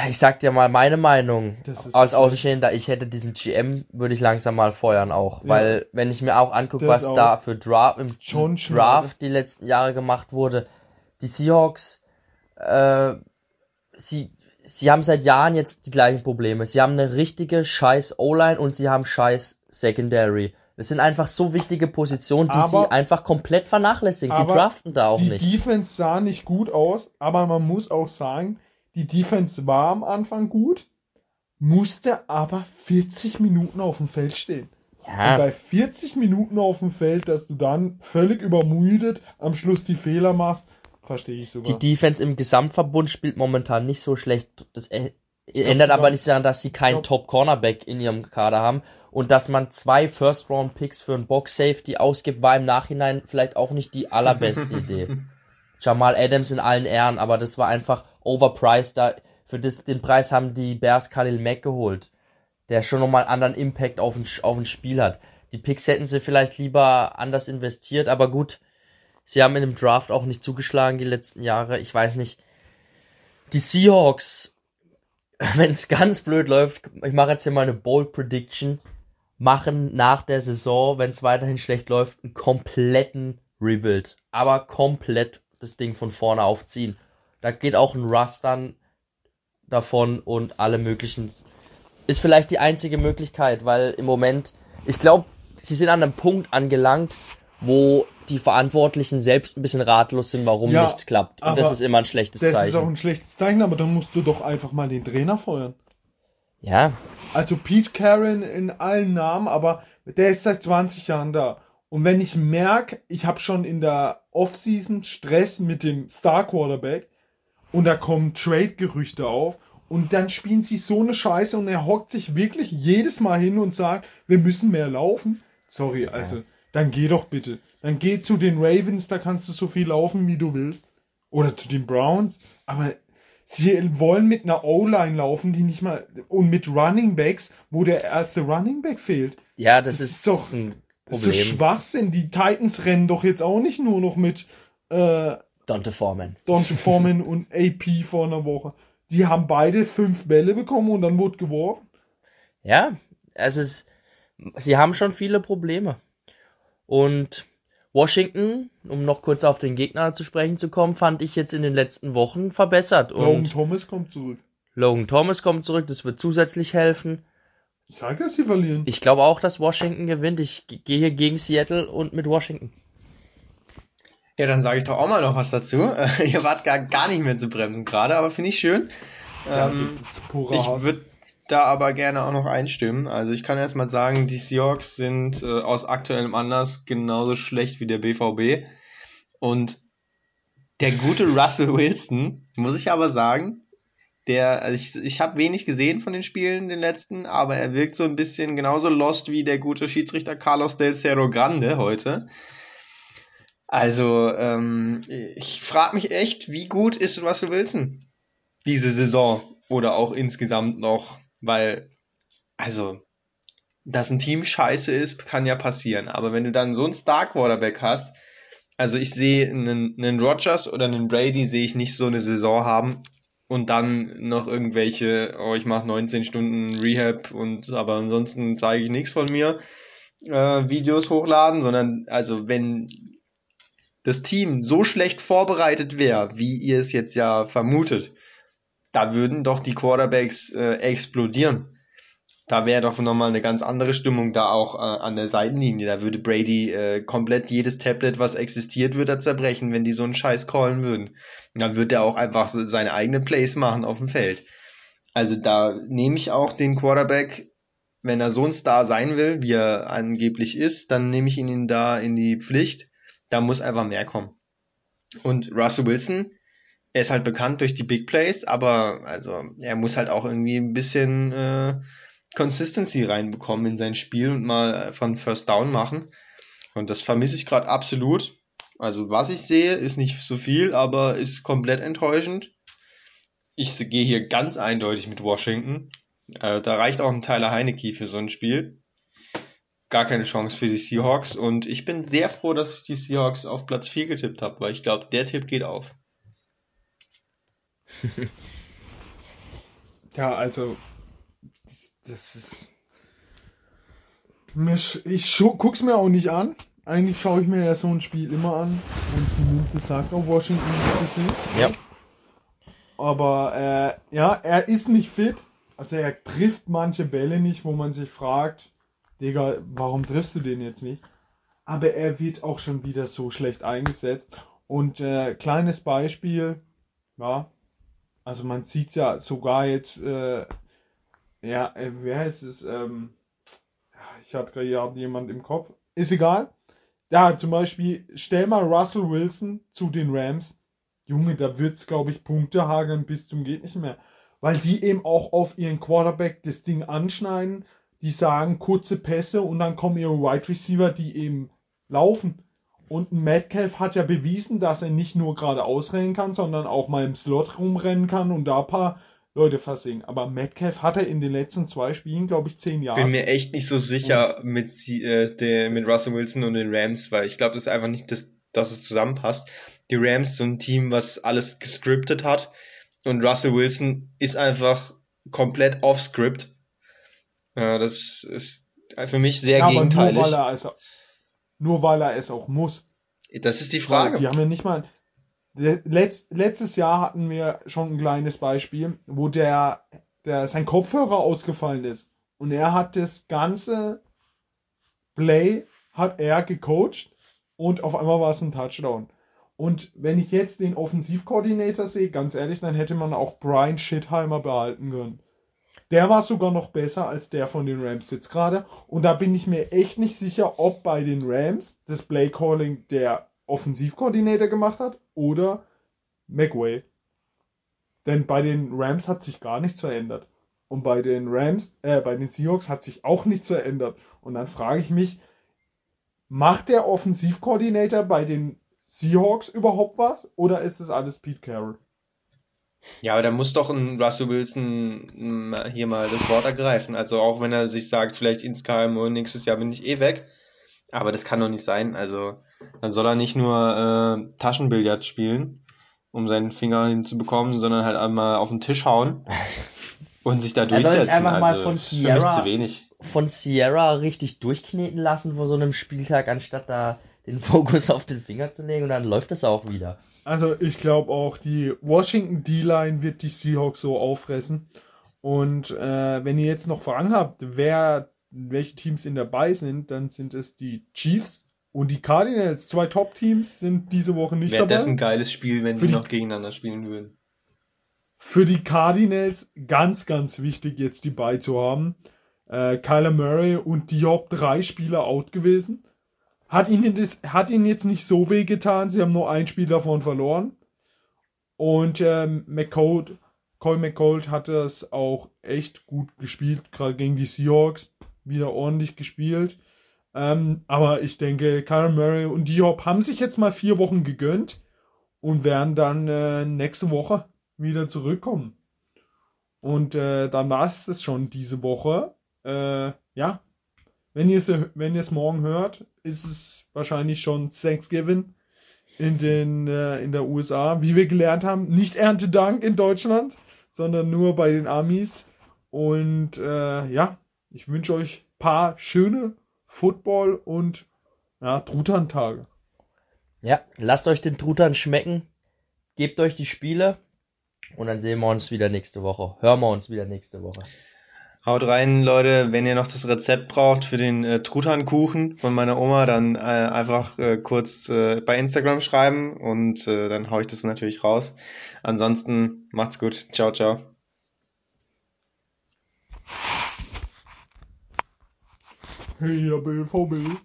Ich sag dir mal meine Meinung. Als Außenstehender, ich hätte diesen GM, würde ich langsam mal feuern auch. Ja. Weil, wenn ich mir auch angucke, was auch. da für Draft, im. Draft die letzten Jahre gemacht wurde, die Seahawks, äh, sie, sie haben seit Jahren jetzt die gleichen Probleme. Sie haben eine richtige scheiß O-Line und sie haben scheiß Secondary. Das sind einfach so wichtige Positionen, die Aber- sie einfach komplett vernachlässigen. Sie draften da auch die nicht. Defense sah nicht gut aus, aber man muss auch sagen, die Defense war am Anfang gut, musste aber 40 Minuten auf dem Feld stehen. Und Ja, bei 40 Minuten auf dem Feld, dass du dann völlig übermüdet am Schluss die Fehler machst, verstehe ich Die sogar. Defense im Gesamtverbund spielt momentan nicht so schlecht. Das ä- glaub ändert aber nicht daran, dass sie keinen Top-Cornerback in ihrem Kader haben. Und dass man zwei First-Round-Picks für einen Box-Safety ausgibt, war im Nachhinein vielleicht auch nicht die allerbeste Idee. Jamal Adams in allen Ehren, aber das war einfach overpriced. Da, für das, den Preis haben die Bears Khalil Mack geholt, der schon nochmal einen anderen Impact auf ein, auf ein Spiel hat. Die Picks hätten sie vielleicht lieber anders investiert, aber gut, Sie haben in dem Draft auch nicht zugeschlagen die letzten Jahre. Ich weiß nicht. Die Seahawks, wenn es ganz blöd läuft, ich mache jetzt hier mal eine Bold Prediction, machen nach der Saison, wenn es weiterhin schlecht läuft, einen kompletten Rebuild. Aber komplett das Ding von vorne aufziehen. Da geht auch ein Rust dann davon und alle möglichen. Ist vielleicht die einzige Möglichkeit, weil im Moment, ich glaube, sie sind an einem Punkt angelangt, wo die Verantwortlichen selbst ein bisschen ratlos sind, warum Ja, nichts klappt. Und das ist immer ein schlechtes Das ist auch Zeichen. ein schlechtes Zeichen, aber dann musst du doch einfach mal den Trainer feuern. Ja, Also Pete Karen in allen Namen, aber der ist seit 20 Jahren da. Und wenn ich merke, ich habe schon in der Offseason Stress mit dem Star Quarterback und da kommen Trade-Gerüchte auf und dann spielen sie so eine Scheiße und er hockt sich wirklich jedes Mal hin und sagt, wir müssen mehr laufen. Sorry, also dann geh doch bitte. Dann geh zu den Ravens, da kannst du so viel laufen, wie du willst. Oder zu den Browns. Aber sie wollen mit einer O-Line laufen, die nicht mal und mit Running Backs, wo der erste Running Back fehlt. ja, das, Das ist, ist doch- ein Das ist so Problem. Schwachsinn. Die Titans rennen doch jetzt auch nicht nur noch mit äh, Dante Foreman. Dante Foreman und AP vor einer Woche. Die haben beide fünf Bälle bekommen und dann wurde geworfen. Ja, es ist, sie haben schon viele Probleme. Und Washington, um noch kurz auf den Gegner zu sprechen zu kommen, fand ich jetzt in den letzten Wochen verbessert. Logan Und Thomas kommt zurück. Logan Thomas kommt zurück, das wird zusätzlich helfen. Ich sage ja, sie verlieren. Ich glaube auch, dass Washington gewinnt. Ich ge- gehe hier gegen Seattle und mit Washington. Ja, dann sage ich doch auch mal noch was dazu. Ihr wart gar, gar nicht mehr zu bremsen gerade, aber finde ich schön. ja, Ähm, das ist purer ich würde da aber gerne auch noch einstimmen. Also ich kann erst mal sagen, die Seahawks sind äh, aus aktuellem Anlass genauso schlecht wie der BVB. Und der gute Russell Wilson, muss ich aber sagen, der, also ich, ich habe wenig gesehen von den Spielen, den letzten, aber er wirkt so ein bisschen genauso lost wie der gute Schiedsrichter Carlos del Cerro Grande heute. Also, ähm, ich frage mich echt, wie gut ist Russell Wilson diese Saison oder auch insgesamt noch, weil, also, dass ein Team scheiße ist, kann ja passieren, aber wenn du dann so einen Star Quarterback hast, also ich sehe einen, einen Rogers oder einen Brady sehe ich nicht so eine Saison haben und dann noch irgendwelche, oh, ich mache 19 Stunden Rehab und aber ansonsten zeige ich nichts von mir, äh, Videos hochladen, sondern also wenn das Team so schlecht vorbereitet wäre, wie ihr es jetzt ja vermutet, da würden doch die Quarterbacks äh, explodieren. Da wäre doch nochmal eine ganz andere Stimmung da auch äh, an der Seitenlinie. Da würde Brady äh, komplett jedes Tablet, was existiert, würde er zerbrechen, wenn die so einen Scheiß callen würden. Und dann würde er auch einfach seine eigenen Plays machen auf dem Feld. Also da nehme ich auch den Quarterback, wenn er so ein Star sein will, wie er angeblich ist, dann nehme ich ihn da in die Pflicht. Da muss einfach mehr kommen. Und Russell Wilson, er ist halt bekannt durch die Big Plays, aber also er muss halt auch irgendwie ein bisschen äh, Consistency reinbekommen in sein Spiel und mal von First Down machen. Und das vermisse ich gerade absolut. Also was ich sehe, ist nicht so viel, aber ist komplett enttäuschend. Ich gehe hier ganz eindeutig mit Washington. Äh, da reicht auch ein Tyler Heinecke für so ein Spiel. Gar keine Chance für die Seahawks. Und ich bin sehr froh, dass ich die Seahawks auf Platz 4 getippt habe, weil ich glaube, der Tipp geht auf. Ja, also, das, das ist. Ich guck's mir auch nicht an. Eigentlich schaue ich mir ja so ein Spiel immer an. Und die Münze sagt auch Washington ist gesehen. Ja. Aber äh, ja, er ist nicht fit. Also er trifft manche Bälle nicht, wo man sich fragt, Digga, warum triffst du den jetzt nicht? Aber er wird auch schon wieder so schlecht eingesetzt. Und äh, kleines Beispiel, ja, also man sieht's ja sogar jetzt, äh, ja, äh, wer ist es? Ähm, ich hatte gerade jemand im Kopf. Ist egal. Ja, zum Beispiel, stell mal Russell Wilson zu den Rams. Junge, da wird's, glaube ich, Punkte hageln bis zum geht nicht mehr. Weil die eben auch auf ihren Quarterback das Ding anschneiden. Die sagen kurze Pässe und dann kommen ihre Wide Receiver, die eben laufen. Und ein Metcalf hat ja bewiesen, dass er nicht nur gerade ausrennen kann, sondern auch mal im Slot rumrennen kann und da ein paar Leute versingen. Aber Metcalf hat er in den letzten zwei Spielen, glaube ich, zehn Jahre. Bin mir echt nicht so sicher mit, äh, der, mit Russell Wilson und den Rams, weil ich glaube, das ist einfach nicht das dass es zusammenpasst. Die Rams so ein Team, was alles gescriptet hat und Russell Wilson ist einfach komplett off Script. Ja, das ist für mich sehr Ja, aber gegenteilig. nur weil, er es, nur weil er es auch muss. das ist die Weil Frage. Die haben ja nicht mal. Letzt, letztes Jahr hatten wir schon ein kleines Beispiel, wo der, der sein Kopfhörer ausgefallen ist. Und er hat das ganze Play hat er gecoacht und auf einmal war es ein Touchdown. Und wenn ich jetzt den Offensivkoordinator sehe, ganz ehrlich, dann hätte man auch Brian Schitheimer behalten können. Der war sogar noch besser als der von den Rams jetzt gerade. Und da bin ich mir echt nicht sicher, ob bei den Rams das Play Calling der Offensivkoordinator gemacht hat oder McWay. Denn bei den Rams hat sich gar nichts verändert. Und bei den Rams, äh, bei den Seahawks hat sich auch nichts verändert. Und dann frage ich mich, macht der Offensivkoordinator bei den Seahawks überhaupt was? Oder ist das alles Pete Carroll? Ja, aber da muss doch ein Russell Wilson mm, hier mal das Wort ergreifen. Also auch wenn er sich sagt, vielleicht insgeheim, oh, nächstes Jahr bin ich eh weg. Aber das kann doch nicht sein. Also dann soll er nicht nur äh, Taschenbillard spielen, um seinen Finger hinzubekommen, sondern halt einmal auf den Tisch hauen und sich da Er durchsetzen. einfach mal Also von Sierra- zu wenig. Von Sierra richtig durchkneten lassen vor so einem Spieltag, anstatt da den Fokus auf den Finger zu legen und dann läuft es auch wieder. Also ich glaube auch, die Washington D-Line wird die Seahawks so auffressen. Und äh, wenn ihr jetzt noch Fragen habt, wer, welche Teams in dabei sind, dann sind es die Chiefs und die Cardinals. Zwei Top-Teams sind diese Woche nicht Wäre das ein dabei. geiles Spiel, wenn die die- noch gegeneinander spielen würden. Für die Cardinals ganz, ganz wichtig, jetzt die bei zu haben. Äh, Kyler Murray und Diop drei Spieler out gewesen. Hat ihnen, das, hat ihnen jetzt nicht so weh getan. Sie haben nur ein Spiel davon verloren. Und ähm, McCold, Cole McCold hat das auch echt gut gespielt, gerade gegen die Seahawks. Wieder ordentlich gespielt. Ähm, aber ich denke, Kyler Murray und Diop haben sich jetzt mal vier Wochen gegönnt und werden dann äh, nächste Woche wieder zurückkommen. Und äh, dann war es das schon diese Woche. Äh, ja, wenn ihr es wenn ihr es morgen hört, ist es wahrscheinlich schon Thanksgiving in den äh, in der USA, wie wir gelernt haben, nicht Erntedank in Deutschland, sondern nur bei den Amis. Und äh, ja, ich wünsche euch paar schöne Football und ja, Truthahn-Tage. Ja, lasst euch den Truthahn schmecken, gebt euch die Spiele und dann sehen wir uns wieder nächste Woche. Hören wir uns wieder nächste Woche. Haut rein, Leute, wenn ihr noch das Rezept braucht für den äh, Truthahnkuchen von meiner Oma, dann äh, einfach äh, kurz äh, bei Instagram schreiben und äh, dann hau ich das natürlich raus. Ansonsten macht's gut. Ciao, ciao. Hey, BVB.